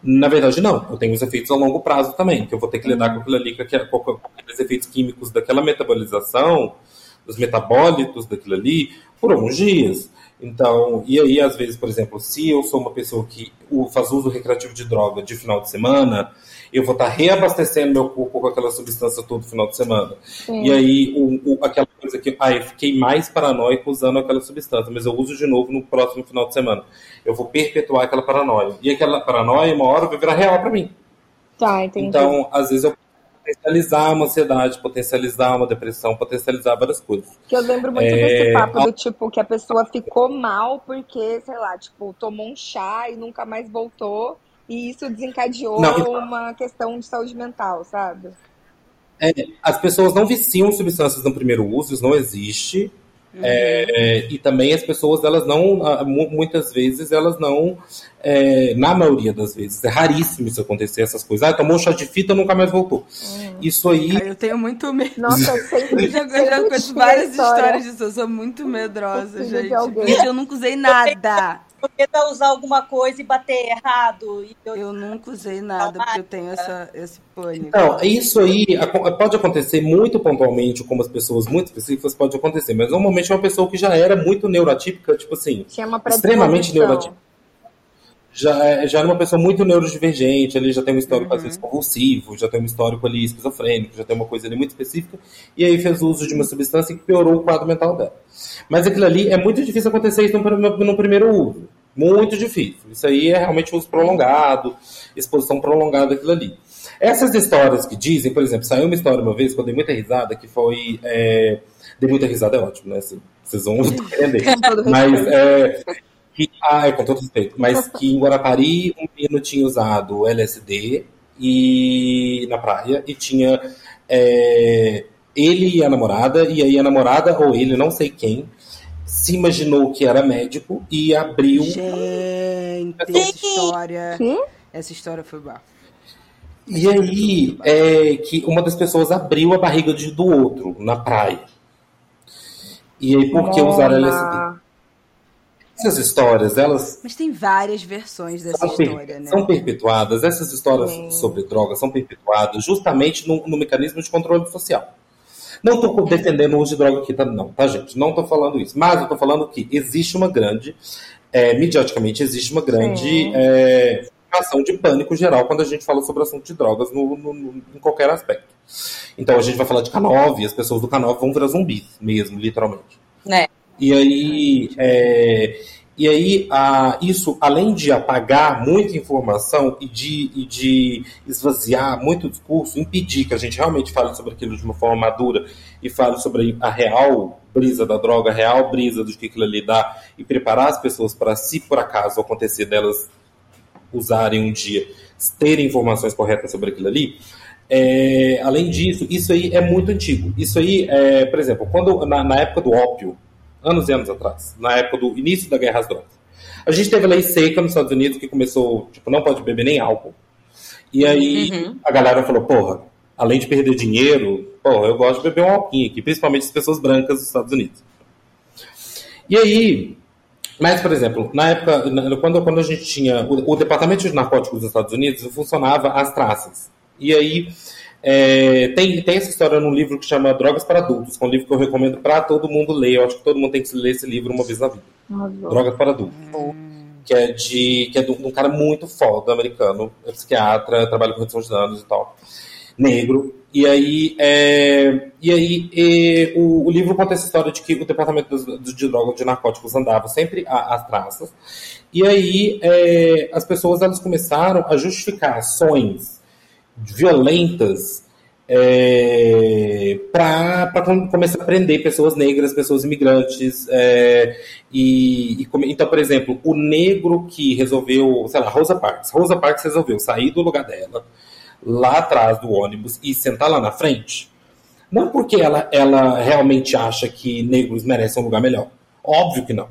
Na verdade, não. Eu tenho os efeitos a longo prazo também, que eu vou ter que lidar com aquilo ali, com, aqu- com- aqueles efeitos químicos daquela metabolização, dos metabólitos daquilo ali, por alguns dias. Então, e aí, às vezes, por exemplo, se eu sou uma pessoa que faz uso recreativo de droga de final de semana, eu vou estar reabastecendo meu corpo com aquela substância todo final de semana. E aí, o, o- aquela coisa que, ah, eu fiquei mais paranoico usando aquela substância, mas eu uso de novo no próximo final de semana. Eu vou perpetuar aquela paranoia. E aquela paranoia, uma hora, vai virar real para mim. Tá, entendi. Então, às vezes, eu potencializar uma ansiedade, potencializar uma depressão, potencializar várias coisas. Que eu lembro muito É, desse papo do tipo que a pessoa ficou mal porque, sei lá, tipo, tomou um chá e nunca mais voltou. E isso desencadeou Não, uma questão de saúde mental, sabe? É, as pessoas não viciam substâncias no primeiro uso, isso não existe. É, e também as pessoas, elas não, ah, mu- muitas vezes, elas não, é, na maioria das vezes, é raríssimo isso acontecer, essas coisas. Ah, tomou um chá de fita, nunca mais voltou. Isso aí, Aí eu tenho muito medo. Nossa, eu sempre, Eu já, conheço várias história. histórias disso. Eu sou muito medrosa. Gente, eu nunca usei nada. Eu medo usar alguma coisa e bater errado. E eu- Eu nunca usei nada, porque eu tenho essa, esse pânico. Então, isso aí pode acontecer muito pontualmente, com as pessoas muito específicas, pode acontecer, mas normalmente é uma pessoa que já era muito neurotípica, tipo assim, Tinha uma extremamente neurotípica. Já, é- já era uma pessoa muito neurodivergente, ali já tem um histórico, às vezes, convulsivo, já tem um histórico ali esquizofrênico, já tem uma coisa ali muito específica, e aí fez uso de uma substância que piorou o quadro mental dela. Mas aquilo ali é muito difícil acontecer isso no, prim- no primeiro uso. Muito difícil. Isso aí é realmente uso prolongado, exposição prolongada daquilo ali. Essas histórias que dizem, por exemplo, saiu uma história uma vez que eu dei muita risada, que foi. É... Dei muita risada, é ótimo, né? Assim, vocês vão entender. Mas é, que, ah, é, com todo respeito. Mas que em Guarapari um menino tinha usado LSD e na praia e tinha é, ele e a namorada, e aí a namorada, ou ele, não sei quem, se imaginou que era médico e abriu. Gente, essa história. Sim? Essa história foi bafo. E aí é que uma das pessoas abriu a barriga de- do outro na praia. E aí, por que usar LSD? Essas histórias, elas Mas tem várias versões dessa são, per- história, né? são perpetuadas, essas histórias Sim. sobre drogas são perpetuadas justamente no, no mecanismo de controle social. Não estou defendendo o uso de droga aqui, tá, não, tá, gente? Não estou falando isso. Mas eu estou falando que existe uma grande, é, mediaticamente, existe uma grande é, ação de pânico geral quando a gente fala sobre o assunto de drogas no, no- no- em qualquer aspecto. Então a gente vai falar de K9 e as pessoas do K9 vão virar zumbis mesmo, literalmente. Né? E aí, é, e aí a, isso, além de apagar muita informação e de, e de esvaziar muito discurso, impedir que a gente realmente fale sobre aquilo de uma forma madura e fale sobre a real brisa da droga, a real brisa do que aquilo ali dá e preparar as pessoas para, se por acaso acontecer delas usarem um dia, terem informações corretas sobre aquilo ali. É, além disso, isso aí é muito antigo. Isso aí, é, por exemplo, quando na, na época do ópio, anos e anos atrás, na época do início da guerra às drogas, a gente teve a lei seca nos Estados Unidos que começou, tipo, não pode beber nem álcool. E aí Uhum. a galera falou, porra, além de perder dinheiro, porra, eu gosto de beber um alquinho aqui, principalmente as pessoas brancas dos Estados Unidos. E aí, mas, por exemplo, na época, quando, quando a gente tinha. O, o Departamento de Narcóticos dos Estados Unidos funcionava às traças. E aí. É, tem, tem essa história num livro que chama Drogas para Adultos, que é um livro que eu recomendo para todo mundo ler. Eu acho que todo mundo tem que ler esse livro uma vez na vida. Arrasou. Drogas para Adultos. Que é de, que é de um cara muito foda, americano, é psiquiatra, trabalha com redução de danos e tal, negro. E aí, é, e aí e o, o livro conta essa história de que o departamento dos- de drogas de narcóticos andava sempre às traças. E aí é, as pessoas elas começaram a justificar ações violentas para começar a prender pessoas negras, pessoas imigrantes. é, e, e então, por exemplo, o negro que resolveu, sei lá, Rosa Parks. Rosa Parks resolveu sair do lugar dela, lá atrás do ônibus e sentar lá na frente, não porque ela, ela realmente acha que negros merecem um lugar melhor. Óbvio que não.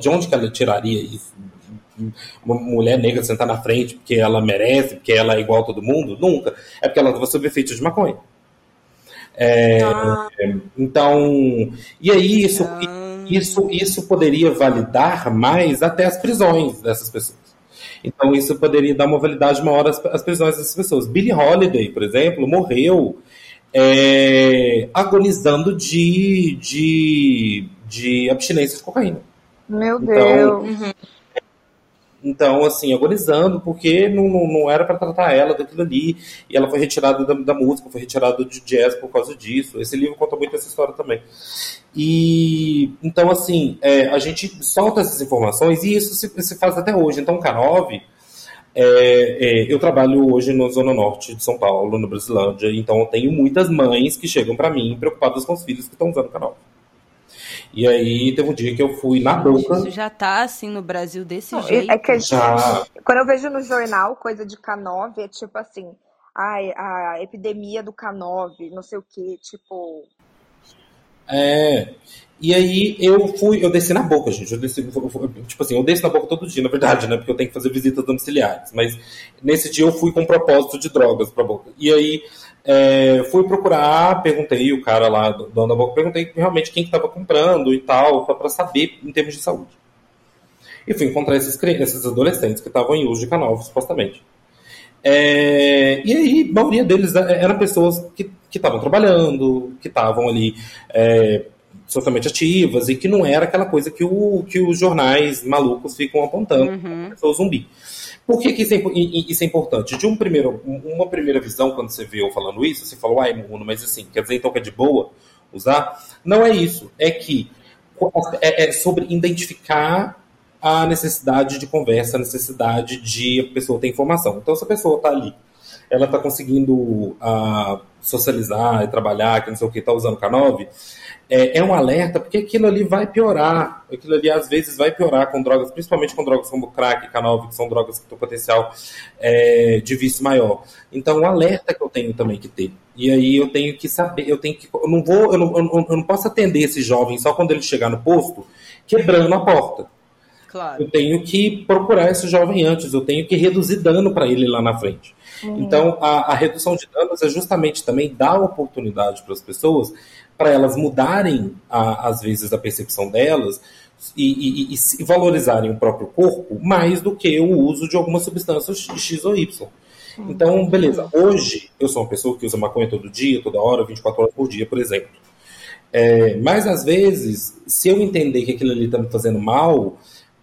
De onde que ela tiraria isso? Uma mulher negra sentar na frente porque ela merece, porque ela é igual a todo mundo? Nunca. É porque ela estava sob efeito de maconha. É, ah. Então, e aí isso, ah. isso, isso poderia validar mais até as prisões dessas pessoas. Então, isso poderia dar uma validade maior às, às prisões dessas pessoas. Billie Holiday, por exemplo, morreu é, agonizando de, de, de abstinência de cocaína. Meu então, Deus. Uhum. Então, assim, agonizando, porque não, não, não era para tratar ela daquilo ali. E ela foi retirada da, da, música, foi retirada de jazz por causa disso. Esse livro conta muito essa história também. E então, assim, é, a gente solta essas informações e isso se, se faz até hoje. Então, o K9, é, é, eu trabalho hoje na Zona Norte de São Paulo, no Brasilândia, então eu tenho muitas mães que chegam para mim preocupadas com os filhos que estão usando o K9. E aí teve um dia que eu fui na boca. Isso já tá assim no Brasil desse não, jeito. É que já... Quando eu vejo no jornal coisa de K9, é tipo assim, ai, a epidemia do K9, não sei o que, tipo. É. E aí eu fui, eu desci na boca, gente. Eu desci, tipo assim, eu desço na boca todo dia, na verdade, né? Porque eu tenho que fazer visitas domiciliares. Mas nesse dia eu fui com propósito de drogas pra boca. E aí é, fui procurar, perguntei o cara lá, dono da boca, perguntei realmente quem estava comprando e tal, para saber em termos de saúde. E fui encontrar esses, esses adolescentes que estavam em uso de canal, supostamente. É, e aí, a maioria deles é, eram pessoas que estavam trabalhando, que estavam ali é, socialmente ativas, e que não era aquela coisa que, o, que os jornais malucos ficam apontando, uhum. pessoa zumbi. Por que, que isso, é, isso, é, importante? De um primeiro, uma primeira visão, quando você vê eu falando isso, você fala, uai, Muno, mas assim, quer dizer então que é de boa usar? Não é isso. É que é, é sobre identificar a necessidade de conversa, a necessidade de a pessoa ter informação. Então, se a pessoa está ali, ela está conseguindo uh, socializar e trabalhar, que não sei o que, está usando o K9, é, é, um alerta, porque aquilo ali vai piorar. Aquilo ali às vezes vai piorar com drogas, principalmente com drogas como crack e K9, que são drogas que têm potencial é, de vício maior. Então, um alerta que eu tenho também que ter. E aí eu tenho que saber, eu tenho que. Eu não vou, eu não, eu não posso atender esse jovem só quando ele chegar no posto, quebrando a porta. Claro. Eu tenho que procurar esse jovem antes, eu tenho que reduzir dano para ele lá na frente. Uhum. Então, a, a, redução de danos é justamente também dar oportunidade para as pessoas para elas mudarem, a, às vezes, a percepção delas e, e, e, valorizarem o próprio corpo mais do que o uso de alguma substância X ou Y. Então, beleza, hoje eu sou uma pessoa que usa maconha todo dia, toda hora, 24 horas por dia, por exemplo. É, mas às vezes, se eu entender que aquilo ali está me fazendo mal,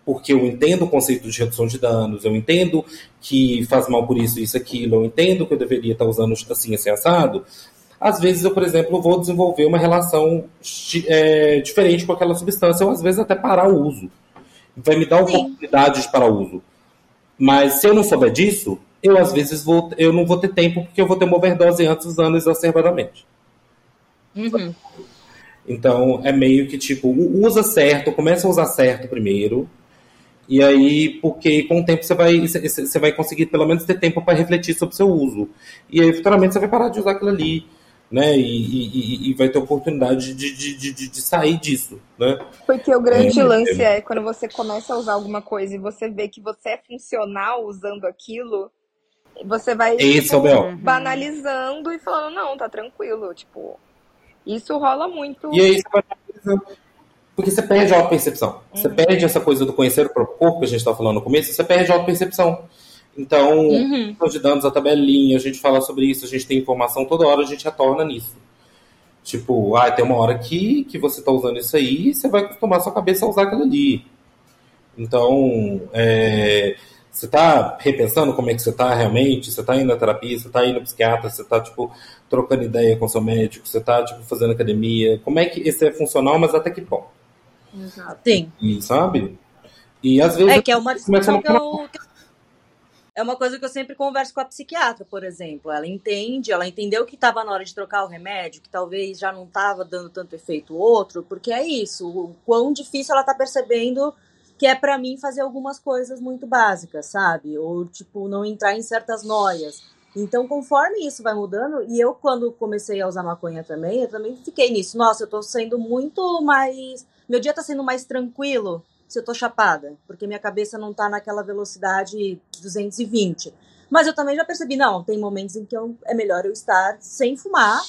porque eu entendo o conceito de redução de danos, eu entendo que faz mal por isso, isso, aquilo, eu entendo que eu deveria estar tá usando assim, assim, assado, às vezes eu, por exemplo, vou desenvolver uma relação é, diferente com aquela substância, ou às vezes até parar o uso. Vai me dar oportunidade de parar o uso. Mas se eu não souber disso, eu às vezes vou, eu não vou ter tempo porque eu vou ter uma overdose antes usando exacerbadamente. Uhum. Então é meio que tipo, usa certo, começa a usar certo primeiro. E aí, porque com o tempo você vai, você vai conseguir pelo menos ter tempo para refletir sobre o seu uso. E aí, futuramente, você vai parar de usar aquilo ali né? E, e, e, vai ter oportunidade de, de, de, de, sair disso, né? Porque o grande é, lance é... é quando você começa a usar alguma coisa e você vê que você é funcional usando aquilo, você vai Esse tipo, é banalizando e falando, não, tá tranquilo, tipo, isso rola muito. E aí você vai porque você perde a percepção. Uhum. Você perde essa coisa do conhecer o próprio corpo que a gente estava falando no começo, você perde a percepção. Então, uhum. de dados, a tabelinha, a gente fala sobre isso, a gente tem informação toda hora, a gente retorna nisso. Tipo, ah, tem uma hora que, que você está usando isso aí, você vai acostumar sua cabeça a usar aquilo ali. Então, é, você está repensando como é que você está realmente? Você está indo na terapia, você está indo no psiquiatra, você está, tipo, trocando ideia com seu médico, você está, tipo, fazendo academia. Como é que isso é funcional, mas até que ponto? Exato. Sim. E, sabe? E às vezes... É que é uma discussão que eu, que é uma coisa que eu sempre converso com a psiquiatra, por exemplo. Ela entende, ela entendeu que estava na hora de trocar o remédio, que talvez já não estava dando tanto efeito outro, porque é isso, o quão difícil ela está percebendo que é para mim fazer algumas coisas muito básicas, sabe? Ou tipo não entrar em certas noias. Então, conforme isso vai mudando, e eu, quando comecei a usar maconha também, eu também fiquei nisso. Nossa, eu tô sendo muito mais. Meu dia tá sendo mais tranquilo se eu tô chapada, porque minha cabeça não tá naquela velocidade 220. Mas eu também já percebi, não, tem momentos em que eu, é melhor eu estar sem fumar,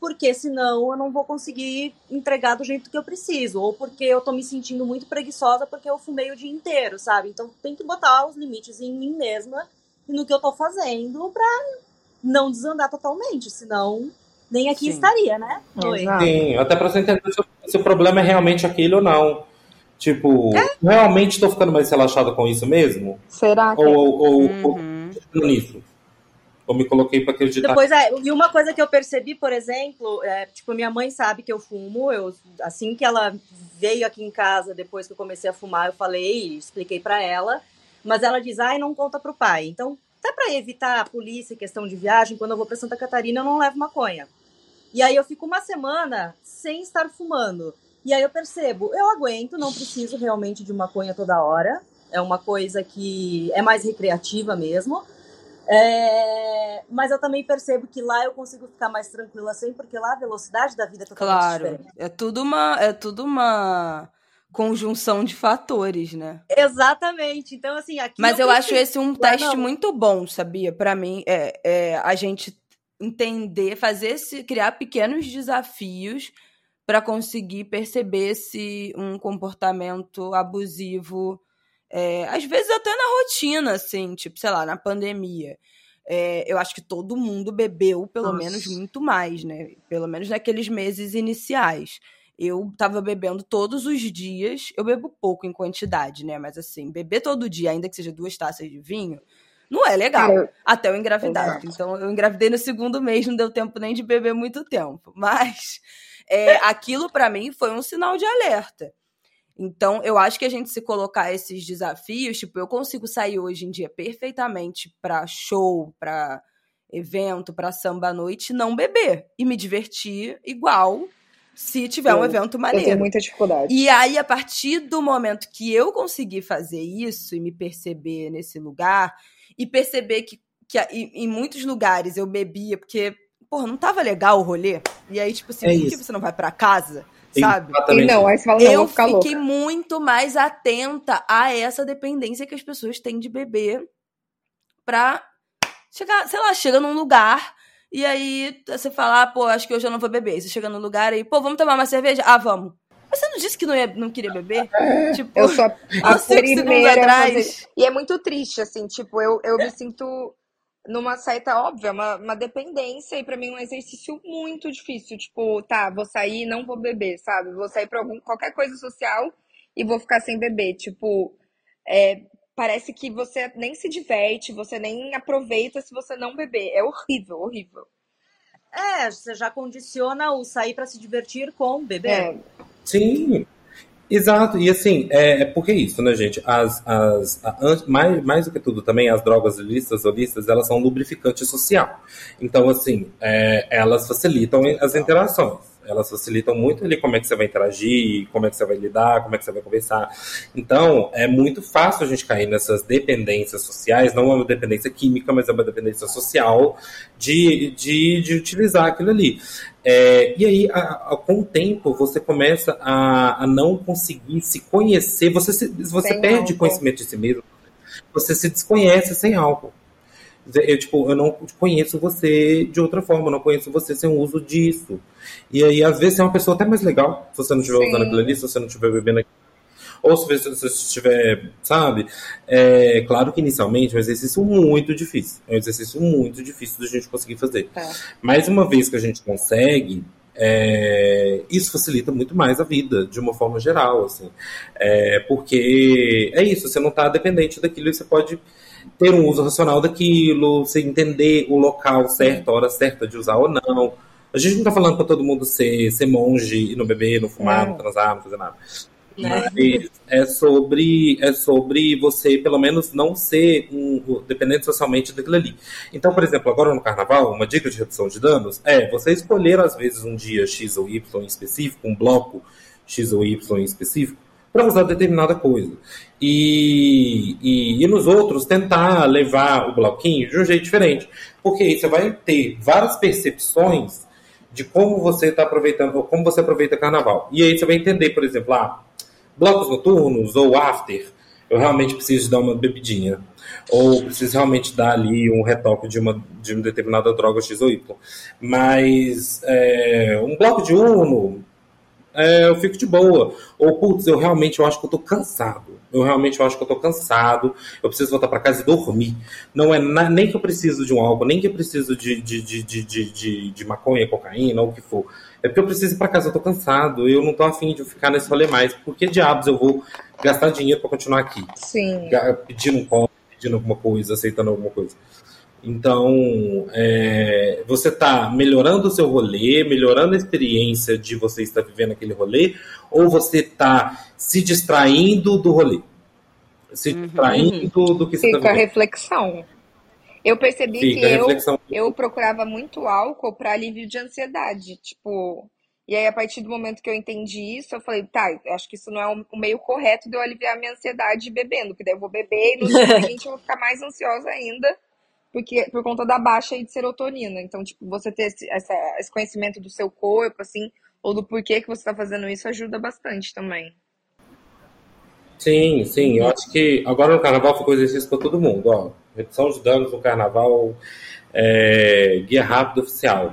porque senão eu não vou conseguir entregar do jeito que eu preciso, ou porque eu tô me sentindo muito preguiçosa porque eu fumei o dia inteiro, sabe? Então tem que botar os limites em mim mesma e no que eu tô fazendo pra não desandar totalmente, senão nem aqui Sim. estaria, né? Oi. Sim, até pra você entender se, o- se o problema é realmente aquele ou não. Tipo, realmente tô ficando mais relaxado com isso mesmo? Será que Ou, ou, ou, ou Uhum. tô nisso? Ou me coloquei pra acreditar? Depois, é, e uma coisa que eu percebi, por exemplo, é, tipo, minha mãe sabe que eu fumo, eu, assim que ela veio aqui em casa, depois que eu comecei a fumar, eu falei, expliquei pra ela, mas ela diz, ai, não conta pro pai. Então, até pra evitar a polícia, questão de viagem, quando eu vou pra Santa Catarina, eu não levo maconha. E aí eu fico uma semana sem estar fumando. E aí eu percebo, eu aguento, não preciso realmente de maconha toda hora. É uma coisa que é mais recreativa mesmo. É, mas eu também percebo que lá eu consigo ficar mais tranquila assim, porque lá a velocidade da vida é totalmente Claro. diferente. É tudo uma. É tudo uma conjunção de fatores, né? Exatamente. Então, assim, aqui. Mas eu, acho preciso. esse um teste não. muito bom, sabia? Pra mim, é, é a gente entender, fazer esse, criar pequenos desafios pra conseguir perceber se um comportamento abusivo, é, às vezes até na rotina, assim, tipo, sei lá, na pandemia. É, eu acho que todo mundo bebeu, pelo Nossa. menos, muito mais, né? Pelo menos naqueles meses iniciais. Eu tava bebendo todos os dias. Eu bebo pouco em quantidade, né? Mas assim, beber todo dia, ainda que seja duas taças de vinho, não é legal. Até eu engravidar. Exato. Então, eu engravidei no segundo mês, não deu tempo nem de beber muito tempo. Mas é, aquilo pra mim foi um sinal de alerta. Então, eu acho que a gente se colocar esses desafios, tipo, eu consigo sair hoje em dia perfeitamente pra show, pra evento, pra samba à noite, não beber e me divertir igual se tiver um Eu- evento eu maneiro. tenho muita dificuldade. E aí, a partir do momento que eu consegui fazer isso e me perceber nesse lugar, e perceber que, que em muitos lugares eu bebia, porque, porra, não tava legal o rolê. E aí, tipo assim, É por que você não vai pra casa? Sabe? E não, aí você fala, não, eu ficar louca. fiquei muito mais atenta a essa dependência que as pessoas têm de beber pra chegar, sei lá, chega num lugar e aí você fala, ah, pô, acho que hoje eu não vou beber. Você chega no lugar e, pô, vamos tomar uma cerveja? Ah, vamos. Mas você não disse que não, ia, não queria beber? Tipo, Eu sou a, a primeira atrás. fazer. E é muito triste, assim, tipo, eu, eu me sinto numa certa, óbvia, uma, uma dependência, e pra mim é um exercício muito difícil. Tipo, tá, vou sair e não vou beber, sabe? Vou sair pra algum, qualquer coisa social e vou ficar sem beber. Tipo, é, parece que você nem se diverte, você nem aproveita se você não beber. É horrível, horrível. É, você já condiciona o sair pra se divertir com beber. É, Sim, exato. E assim, é, é porque isso, né, gente? As, as, a- mais, mais do que tudo também, as drogas ilícitas ou lícitas, elas são lubrificante social. Então, assim, é, elas facilitam as interações. Elas facilitam muito ali como é que você vai interagir, como é que você vai lidar, como é que você vai conversar. Então, é muito fácil a gente cair nessas dependências sociais, não é uma dependência química, mas é uma dependência social de, de, de utilizar aquilo ali. É, e aí, a- a- com o tempo, você começa a, a não conseguir se conhecer, você, se- você perde álcool. conhecimento de si mesmo, você se desconhece sem álcool. Eu, tipo, eu não conheço você de outra forma, eu não conheço você sem o uso disso. E aí, às vezes, você é uma pessoa até mais legal, se você não estiver Sim. usando aquilo ali, se você não estiver bebendo aquilo. Ou se você, estiver, sabe? É, claro que inicialmente é um exercício muito difícil. É um exercício muito difícil da gente conseguir fazer. É. Mas uma vez que a gente consegue, é, isso facilita muito mais a vida, de uma forma geral, assim. É, porque é isso, você não está dependente daquilo e você pode ter um uso racional daquilo, você entender o local certo, a hora certa de usar ou não. A gente não está falando para todo mundo ser, ser monge e não beber, não fumar, É. não transar, não fazer nada. Né? Mas é sobre, é sobre você, pelo menos, não ser um, dependente socialmente daquilo ali. Então, por exemplo, agora no carnaval, uma dica de redução de danos é você escolher, às vezes, um dia X ou Y em específico, um bloco X ou Y em específico, para usar determinada coisa. E, e, e, nos outros tentar levar o bloquinho de um jeito diferente. Porque aí você vai ter várias percepções de como você está aproveitando, ou como você aproveita carnaval. E aí você vai entender, por exemplo, ah, blocos noturnos ou after, eu realmente preciso dar uma bebidinha. Ou preciso realmente dar ali um retoque de uma, de uma determinada droga X ou Y. Mas é, um bloco de Uno, é, eu fico de boa. Ou, putz, eu realmente eu acho que eu tô cansado. Eu realmente eu acho que eu tô cansado. Eu preciso voltar para casa e dormir. Não é na, nem que eu preciso de um álcool, nem que eu preciso de, de, de, de, de, de maconha, cocaína, ou o que for. É porque eu preciso ir pra casa, eu tô cansado. Eu não tô afim de ficar nesse rolê mais. Por que diabos eu vou gastar dinheiro para continuar aqui? Sim. Pedindo um copo, pedindo alguma coisa, aceitando alguma coisa. Então, é, você está melhorando o seu rolê, melhorando a experiência de você estar vivendo aquele rolê, ou você está se distraindo do rolê? Se uhum. distraindo do que você está vivendo? Fica a reflexão. Eu percebi Fica que eu, eu procurava muito álcool para alívio de ansiedade, tipo... E aí, a partir do momento que eu entendi isso, eu falei, tá, acho que isso não é o meio correto de eu aliviar a minha ansiedade bebendo, porque daí eu vou beber e no dia seguinte eu vou ficar mais ansiosa ainda porque por conta da baixa de serotonina. Então, tipo, você ter esse, essa, esse conhecimento do seu corpo, assim, ou do porquê que você está fazendo isso, ajuda bastante também. Sim, sim. Eu acho que agora no carnaval ficou exercício para todo mundo. Ó, redução de danos no carnaval, é, guia rápido oficial.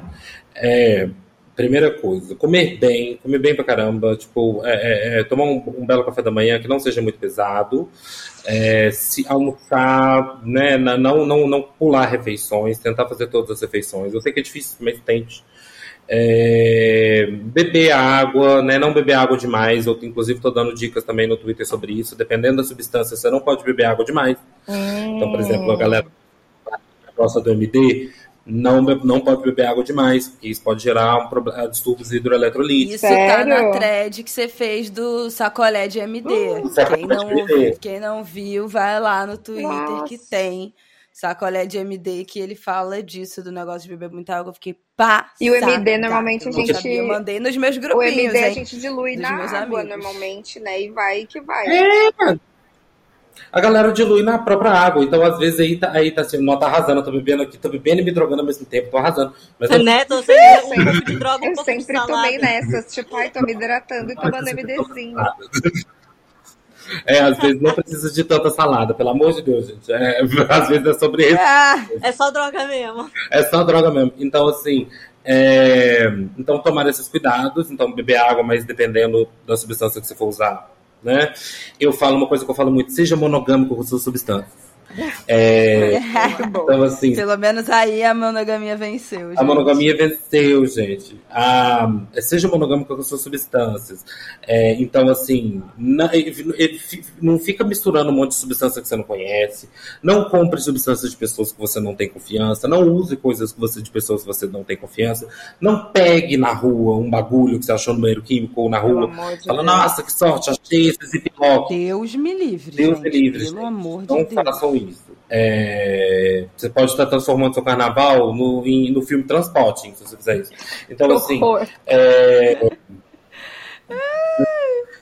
É, primeira coisa, comer bem, comer bem pra caramba, tipo, é, é, é tomar um, um, belo café da manhã que não seja muito pesado, é, se almoçar, né, não, não, não pular refeições, tentar fazer todas as refeições. Eu sei que é difícil, mas tente. É, beber água, né, não beber água demais. Eu, inclusive, estou dando dicas também no Twitter sobre isso. Dependendo da substância, você não pode beber água demais. Hum. Então, por exemplo, a galera gosta do MD, não, não pode beber água demais, porque isso pode gerar um problema, eh, distúrbios hidroeletrolíticos. Isso Sério? tá na thread que você fez do sacolé de MD. Uh, quem, não, MD. quem não viu, vai lá no Twitter Nossa. que tem sacolé de MD que ele fala disso, do negócio de beber muita água. Eu fiquei passada. E o MD, normalmente, a gente... Eu mandei nos meus grupinhos, O MD hein? a gente dilui na água, amigos. normalmente, né? E vai que vai. É, a galera dilui na própria água. Então, às vezes, aí tá, aí tá assim, não tá arrasando, eu tô bebendo aqui, tô bebendo e me drogando ao mesmo tempo, tô arrasando. Mas eu... Né? Tô sempre, de droga, um eu sempre tomei nessas, tipo, ai, tô me hidratando e tomando MDzinho. É, às vezes não precisa de tanta salada, pelo amor de Deus, gente. É, às vezes é sobre isso. É, é só droga mesmo. É só droga mesmo. Então, assim, é... então tomar esses cuidados, então beber água, mas dependendo da substância que você for usar, né? Eu falo uma coisa que eu falo muito: seja monogâmico com suas substâncias. É, então, assim, Pelo menos aí a monogamia venceu. Gente. A monogamia venceu, gente. A, seja monogâmico com suas substâncias. É, então, assim, não, não fica misturando um monte de substância que você não conhece. Não compre substâncias de pessoas que você não tem confiança. Não use coisas que você, de pessoas que você não tem confiança. Não pegue na rua um bagulho que você achou no banheiro químico ou na rua. Fala, nossa, que sorte, achei esse ziplock. Deus me livre. Deus gente, me livre. Pelo gente. amor de não Deus. façam isso. É, você pode estar transformando seu carnaval no, em, no filme Transporting, se você fizer isso. Então, assim. É,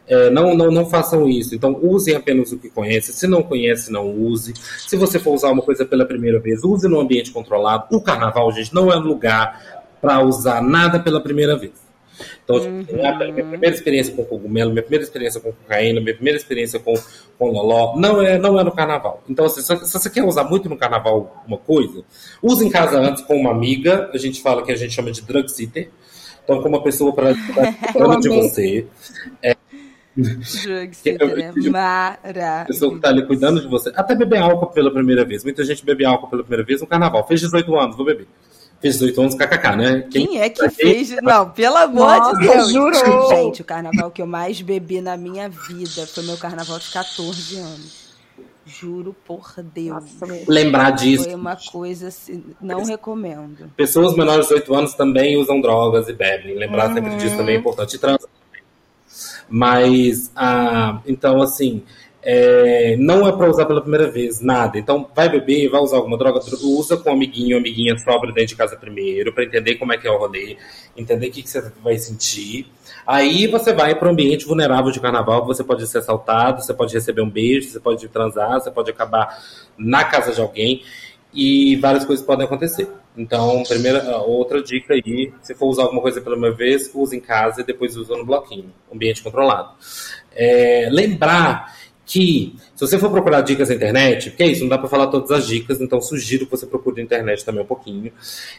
é, não, não, não façam isso. Então, usem apenas o que conhecem. Se não conhece, não use. Se você for usar uma coisa pela primeira vez, use no ambiente controlado. O carnaval, gente, não é lugar para usar nada pela primeira vez. Então, tipo, uhum. minha, minha, primeira experiência com cogumelo, minha primeira experiência com cocaína, minha primeira experiência com, com loló, não é, não é no carnaval. Então, assim, se, se você quer usar muito no carnaval uma coisa, use em casa antes com uma amiga, a gente fala que a gente chama de drug sitter. Então, com uma pessoa para de você. É, Drug sitter é maravilhoso. pessoa que está ali cuidando de você. Até beber álcool pela primeira vez. Muita gente bebe álcool pela primeira vez no carnaval. Fez 18 anos, vou beber fez 18 anos kkk, né? Quem, Quem é que fez? Não, pelo amor Nossa, de Deus. Jurou. Gente, o carnaval que eu mais bebi na minha vida foi meu carnaval de 14 anos. Juro por Deus. Nossa, Lembrar disso. Foi uma coisa assim, não recomendo. Pessoas menores de 18 anos também usam drogas e bebem. Lembrar uhum. sempre disso também é importante. E trans. Mas, ah, então, assim, É, não é para usar pela primeira vez, nada. Então, vai beber, vai usar alguma droga, usa com um amiguinho, amiguinha sobra dentro de casa primeiro, para entender como é que é o rolê, entender o que, que você vai sentir. Aí você vai para um ambiente vulnerável de carnaval, você pode ser assaltado, você pode receber um beijo, você pode transar, você pode acabar na casa de alguém e várias coisas podem acontecer. Então, primeira, outra dica aí, se for usar alguma coisa pela primeira vez, use em casa e depois usa no bloquinho, ambiente controlado. É, lembrar que se você for procurar dicas na internet, porque é isso, não dá para falar todas as dicas, então sugiro que você procure na internet também um pouquinho.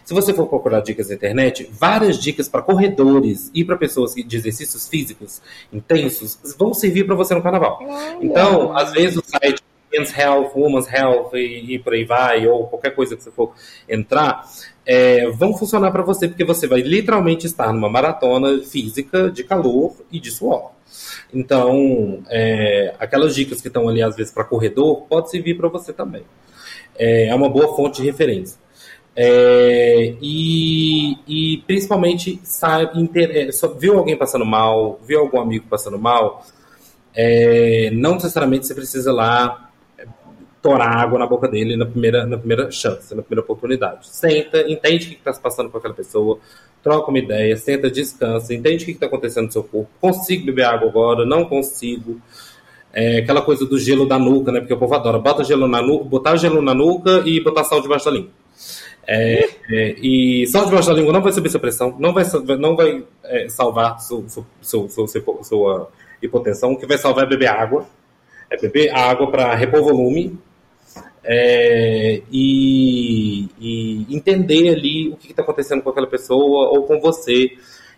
Se você for procurar dicas na internet, várias dicas para corredores e para pessoas de exercícios físicos intensos vão servir para você no carnaval. Então, às vezes o site Men's Health, Women's Health e, e por aí vai, ou qualquer coisa que você for entrar, é, vão funcionar para você, porque você vai literalmente estar numa maratona física de calor e de suor. Então, é, aquelas dicas que estão ali, às vezes, para corredor, pode servir para você também. É, é, uma boa fonte de referência. É, e, e, principalmente, sabe, inter, é, viu alguém passando mal, viu algum amigo passando mal, é, não necessariamente você precisa lá torar água na boca dele na primeira, na primeira chance, na primeira oportunidade. Senta, entende o que está se passando com aquela pessoa, troca uma ideia, senta, descansa, entende o que está acontecendo no seu corpo. Consigo beber água agora? Não consigo. É aquela coisa do gelo da nuca, né? Porque o povo adora. Bota gelo na nuca, botar gelo na nuca e botar sal debaixo da língua. É, é, e sal debaixo da língua não vai subir sua pressão, não vai, não vai é, salvar seu, seu, seu, sua hipotensão. O que vai salvar é beber água. É beber água para repor volume é, e, e, entender ali o que está acontecendo com aquela pessoa ou com você.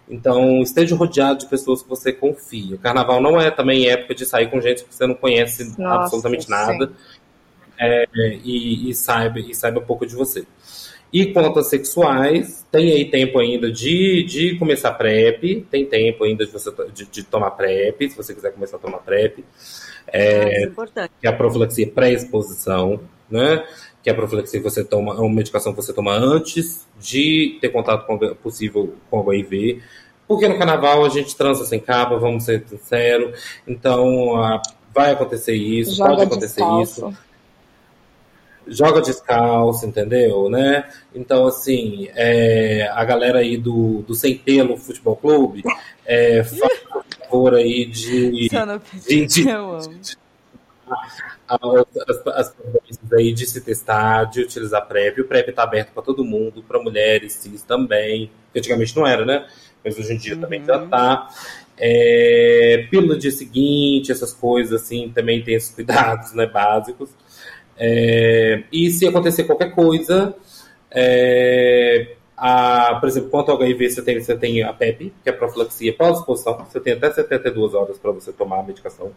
Então, esteja rodeado de pessoas que você confia. O carnaval não é também época de sair com gente que você não conhece Nossa, absolutamente nada é, e, e, saiba, e saiba um pouco de você. E quanto a sexuais, tem aí tempo ainda de, de começar PrEP, tem tempo ainda de, você, de, de tomar PrEP, se você quiser começar a tomar PrEP. É, é que é a profilaxia pré-exposição né? Que é a profilaxia você toma, é uma medicação que você toma antes de ter contato com, possível com o HIV. Porque no carnaval a gente transa sem capa, vamos ser sinceros. Então, vai acontecer isso, Joga pode acontecer descalço. isso. Joga descalço, entendeu? Né? Então, assim, é, a galera aí do, do Sem Pelo Futebol Clube é, faz favor aí de, de, de, de as, as providências aí de se testar, de utilizar PrEP. O PrEP está aberto para todo mundo, para mulheres, cis também. Antigamente não era, né? Mas hoje em dia uhum. também já está. É, pílula dia seguinte, essas coisas assim, também tem esses cuidados né, básicos. É, e se acontecer qualquer coisa, é, a, por exemplo, quanto ao HIV, você tem, você tem a PEP, que é a profilaxia pós-exposição. Você tem até 72 horas para você tomar a medicação.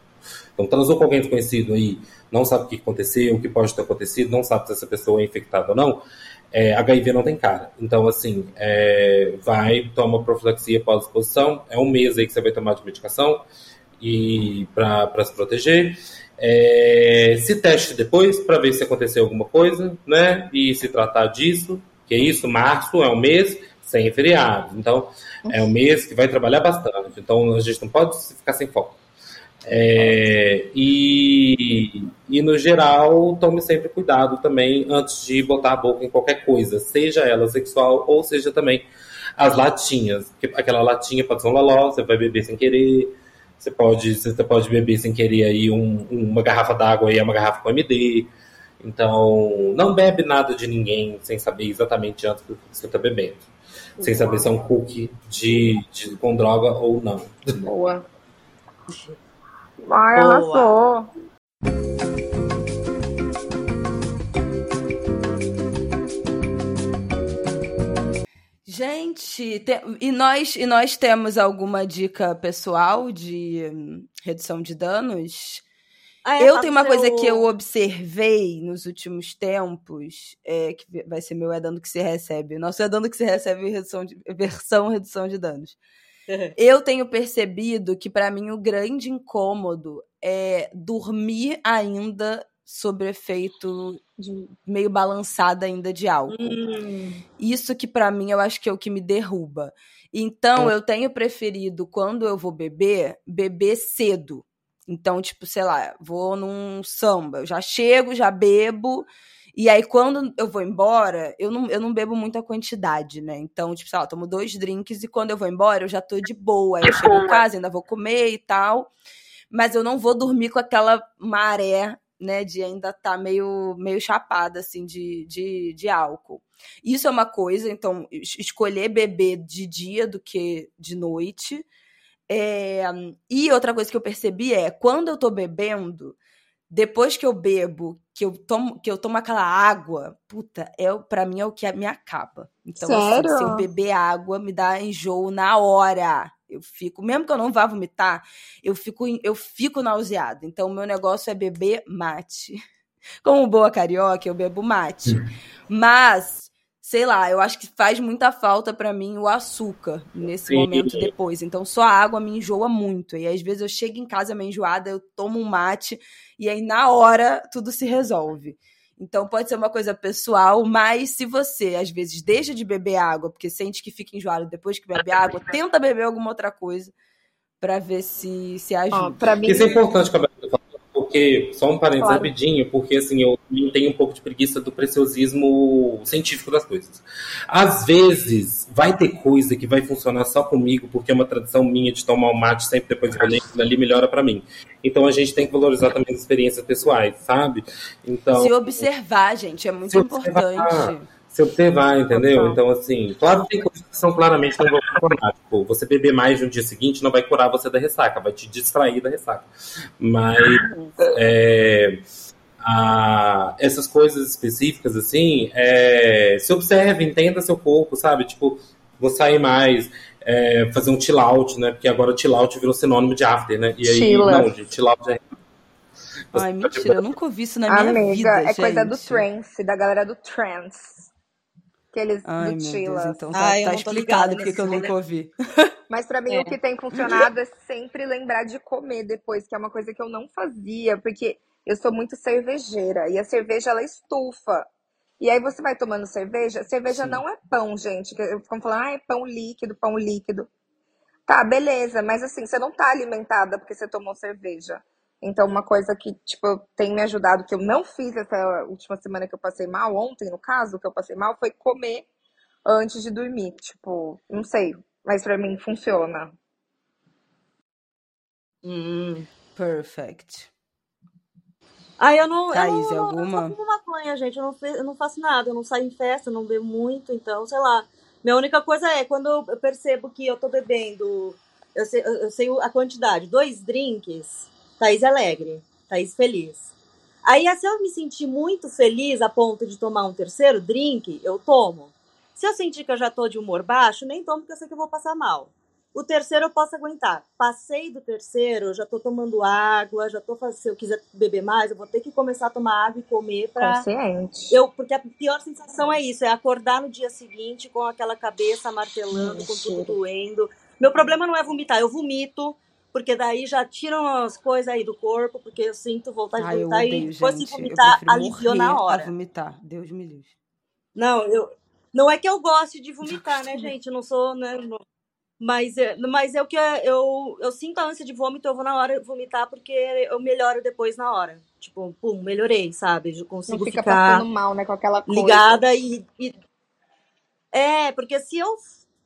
Então, transou com alguém desconhecido aí, não sabe o que aconteceu, o que pode ter acontecido, não sabe se essa pessoa é infectada ou não. É, HIV não tem cara. Então, assim, é, vai, toma profilaxia pós-exposição. É um mês aí que você vai tomar de medicação e para se proteger. É, se teste depois para ver se aconteceu alguma coisa, né? E se tratar disso que isso, março é um mês sem feriado. Então, é um mês que vai trabalhar bastante. Então, a gente não pode ficar sem foco. É, e, e, no geral, tome sempre cuidado também antes de botar a boca em qualquer coisa, seja ela sexual ou seja também as latinhas. Aquela latinha pode ser um loló, você vai beber sem querer, você pode, você pode beber sem querer aí um, uma garrafa d'água e uma garrafa com MD. Então, não bebe nada de ninguém sem saber exatamente antes do que você está bebendo. Sem saber se é um cookie de, de, com droga ou não. Boa. Vai, arrasou. Gente, te, e, nós, e nós temos alguma dica pessoal de hum, redução de danos? Ah, é, eu tenho uma coisa que eu observei nos últimos tempos, é, que vai ser meu é dando que se recebe. Nosso é dando que se recebe redução de, versão redução de danos. eu tenho percebido que para mim o grande incômodo é dormir ainda sob efeito meio balançada ainda de álcool. Hum. Isso que para mim eu acho que é o que me derruba. Então eu tenho preferido quando eu vou beber, beber cedo Então, tipo, sei lá, vou num samba, eu já chego, já bebo, e aí quando eu vou embora, eu não, eu não bebo muita quantidade, né? Então, tipo, sei lá, tomo dois drinks e quando eu vou embora, eu já tô de boa. Aí eu chego em casa, ainda vou comer e tal, mas eu não vou dormir com aquela maré, né, de ainda tá meio, meio chapada, assim, de, de, de álcool. Isso é uma coisa, então, escolher beber de dia do que de noite. É, e outra coisa que eu percebi é, quando eu tô bebendo, depois que eu bebo, que eu tomo, que eu tomo aquela água, puta, é para mim é o que me acaba. Então, assim, se eu beber água, me dá enjoo na hora. Eu fico, mesmo que eu não vá vomitar, eu fico, eu fico nauseada. Então, o meu negócio é beber mate. Como boa carioca, eu bebo mate. Mas sei lá, eu acho que faz muita falta para mim o açúcar nesse Sim. momento depois. Então só a água me enjoa muito. E às vezes eu chego em casa meio enjoada, eu tomo um mate e aí na hora tudo se resolve. Então pode ser uma coisa pessoal, mas se você às vezes deixa de beber água porque sente que fica enjoado depois que bebe água, tenta beber alguma outra coisa para ver se se ajuda. Oh, mim... Isso é importante, porque, só um parênteses claro. rapidinho, porque assim, eu tenho um pouco de preguiça do preciosismo científico das coisas. Às vezes, vai ter coisa que vai funcionar só comigo, porque é uma tradição minha de tomar o um mate sempre depois do almoço, ali melhora para mim. Então a gente tem que valorizar também as experiências pessoais, sabe? Então, se observar, gente, é muito importante se observar, entendeu? Então, assim, claro que tem coisas que são claramente não vão funcionar. Tipo, você beber mais no dia seguinte não vai curar você da ressaca, vai te distrair da ressaca. Mas é, a, essas coisas específicas, assim, é, se observe, entenda seu corpo, sabe? Tipo, vou sair mais, é, fazer um chill out, né? Porque agora chill out virou sinônimo de after, né? E aí, Chila. não, de chill out é Ai, mentira, eu nunca ouvi isso na minha Amiga, vida, é gente. coisa do trance, da galera do trance. Aqueles Ai, do Chila. então tá, Ai, tá explicado porque que eu nunca ouvi. Mas para mim é. o que tem funcionado é sempre lembrar de comer depois, que é uma coisa que eu não fazia, porque eu sou muito cervejeira e a cerveja ela estufa. E aí você vai tomando cerveja, cerveja Sim. não é pão, gente. Ficam falando, ah, é pão líquido, pão líquido. Tá, beleza, mas assim, você não tá alimentada porque você tomou cerveja. Então, uma coisa que, tipo, tem me ajudado, que eu não fiz essa última semana que eu passei mal, ontem, no caso, que eu passei mal, foi comer antes de dormir. Tipo, não sei, mas pra mim funciona. Hum, perfect. Ah, eu não. Thaís, eu não, alguma? Eu não maconha, gente. Eu não, eu não faço nada. Eu não saio em festa, não bebo muito. Então, sei lá. Minha única coisa é quando eu percebo que eu tô bebendo. Eu sei, eu sei a quantidade. Dois drinks Thaís alegre, Thaís feliz. Aí, se eu me sentir muito feliz a ponto de tomar um terceiro drink, eu tomo. Se eu sentir que eu já tô de humor baixo, nem tomo porque eu sei que eu vou passar mal. O terceiro eu posso aguentar. Passei do terceiro, eu já tô tomando água, já tô fazendo. Se eu quiser beber mais, eu vou ter que começar a tomar água e comer pra. Consciente. Eu, porque a pior sensação é isso, é acordar no dia seguinte com aquela cabeça martelando, com tudo doendo. Meu problema não é vomitar, eu vomito, porque daí já tiram as coisas aí do corpo, porque eu sinto vontade Ai, de vomitar odeio, e depois de vomitar aliviou na hora. vomitar, Deus me livre. Não, eu não é que eu goste de vomitar, né, gente? Eu não sou, né, não, mas é, mas é o que eu eu sinto a ânsia de vômito, eu vou na hora vomitar porque eu melhoro depois na hora. Tipo, pum, melhorei, sabe? Eu consigo não fica ficar passando mal, né, com aquela coisa. ligada e, e é, porque se eu,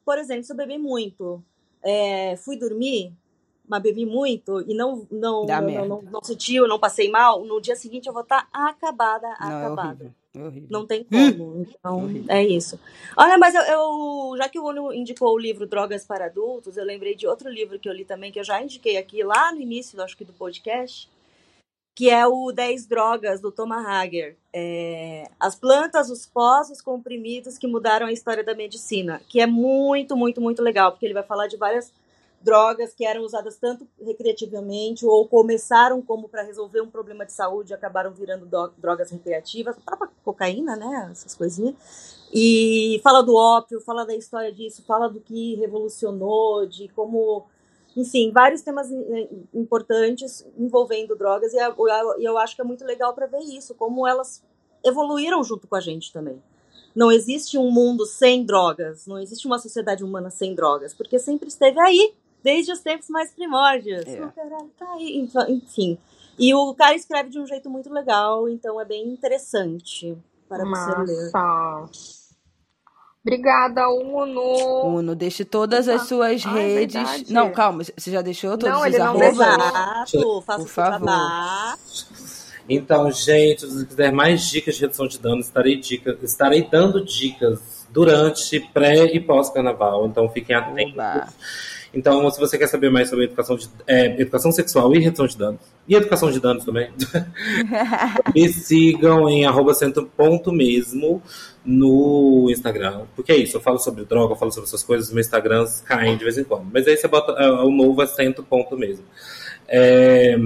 por exemplo, se eu beber muito, é, fui dormir, mas bebi muito e não não não, não, não, não, sentiu, não passei mal, no dia seguinte eu vou estar tá acabada, é acabada. É horrível. Não tem como. Então, é isso. Olha, mas eu, eu, já que o Uno indicou o livro Drogas para Adultos, eu lembrei de outro livro que eu li também, que eu já indiquei aqui lá no início, acho que do podcast, que é o 10 Drogas, do Thomas Hager. É, as plantas, os pós, os comprimidos que mudaram a história da medicina, que é muito, muito, muito legal, porque ele vai falar de várias drogas que eram usadas tanto recreativamente ou começaram como para resolver um problema de saúde acabaram virando drogas recreativas, a própria cocaína, né, essas coisinhas. E fala do ópio, fala da história disso, fala do que revolucionou, de como, enfim, vários temas importantes envolvendo drogas e eu acho que é muito legal para ver isso, como elas evoluíram junto com a gente também. Não existe um mundo sem drogas, não existe uma sociedade humana sem drogas, porque sempre esteve aí desde os tempos mais primórdios. É. Tá aí. Então, Enfim. E o cara escreve de um jeito muito legal, então é bem interessante para você ler. Massa. Obrigada, Uno. Uno, deixe todas as suas Ai, redes. verdade. Não, calma, você já deixou todos Não, os ele não arrobas? Exato, faça Por o seu favor. Então, gente, se você quiser mais dicas de redução de danos, estarei, dica, estarei dando dicas durante, pré e pós-carnaval. Então, fiquem atentos. Oba. Então, se você quer saber mais sobre educação, de, é, educação sexual e redução de danos, e educação de danos também, me sigam em arroba centro ponto mesmo no Instagram. Porque é isso, eu falo sobre droga, eu falo sobre essas coisas, meus Instagrams caem de vez em quando. Mas aí você bota é, o novo é centro ponto mesmo. É,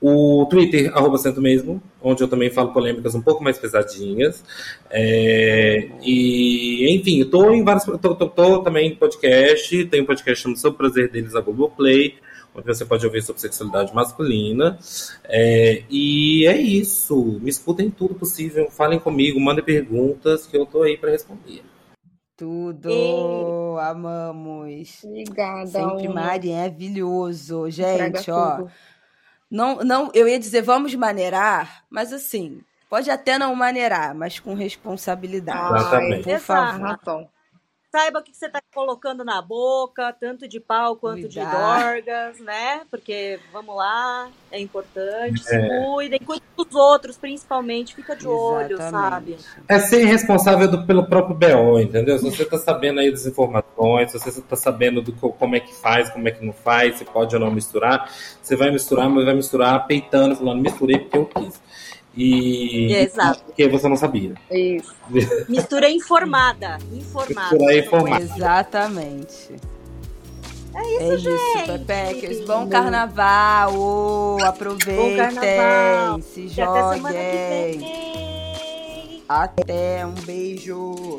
o Twitter, arroba centro mesmo, onde eu também falo polêmicas um pouco mais pesadinhas. É, e, enfim, tô em vários. Tô, tô, tô também em podcast, tem um podcast chamado Sobre Prazer Deles na Globoplay, onde você pode ouvir sobre sexualidade masculina. É, e é isso. Me escutem tudo possível, falem comigo, mandem perguntas que eu tô aí para responder. Tudo. Ei. Amamos. Obrigada, Sempre Uno. maravilhoso. Entrega Gente, ó. tudo. Não, não, eu ia dizer vamos maneirar, mas assim, pode até não maneirar, mas com responsabilidade. Exatamente. Por favor. Razão. Saiba o que você tá colocando na boca, tanto de pau quanto de Cuidar. dorgas, né? Porque, vamos lá, é importante. Se É. cuidem, cuidem dos outros, principalmente. Fica de olho, sabe? Exatamente. É ser responsável do- pelo próprio BO, entendeu? Se você tá sabendo aí das informações, se você tá sabendo do co- como é que faz, como é que não faz, se pode ou não misturar, você vai misturar, mas vai misturar peitando, falando, misturei porque eu quis. E Exato. porque você não sabia. Isso. Mistura informada. Informada. Mistura informada. Exatamente. É isso, Pepeques. Bom carnaval. ô, aproveitem. Bom carnaval. Se até semana que joguem. vem. Até. Um beijo.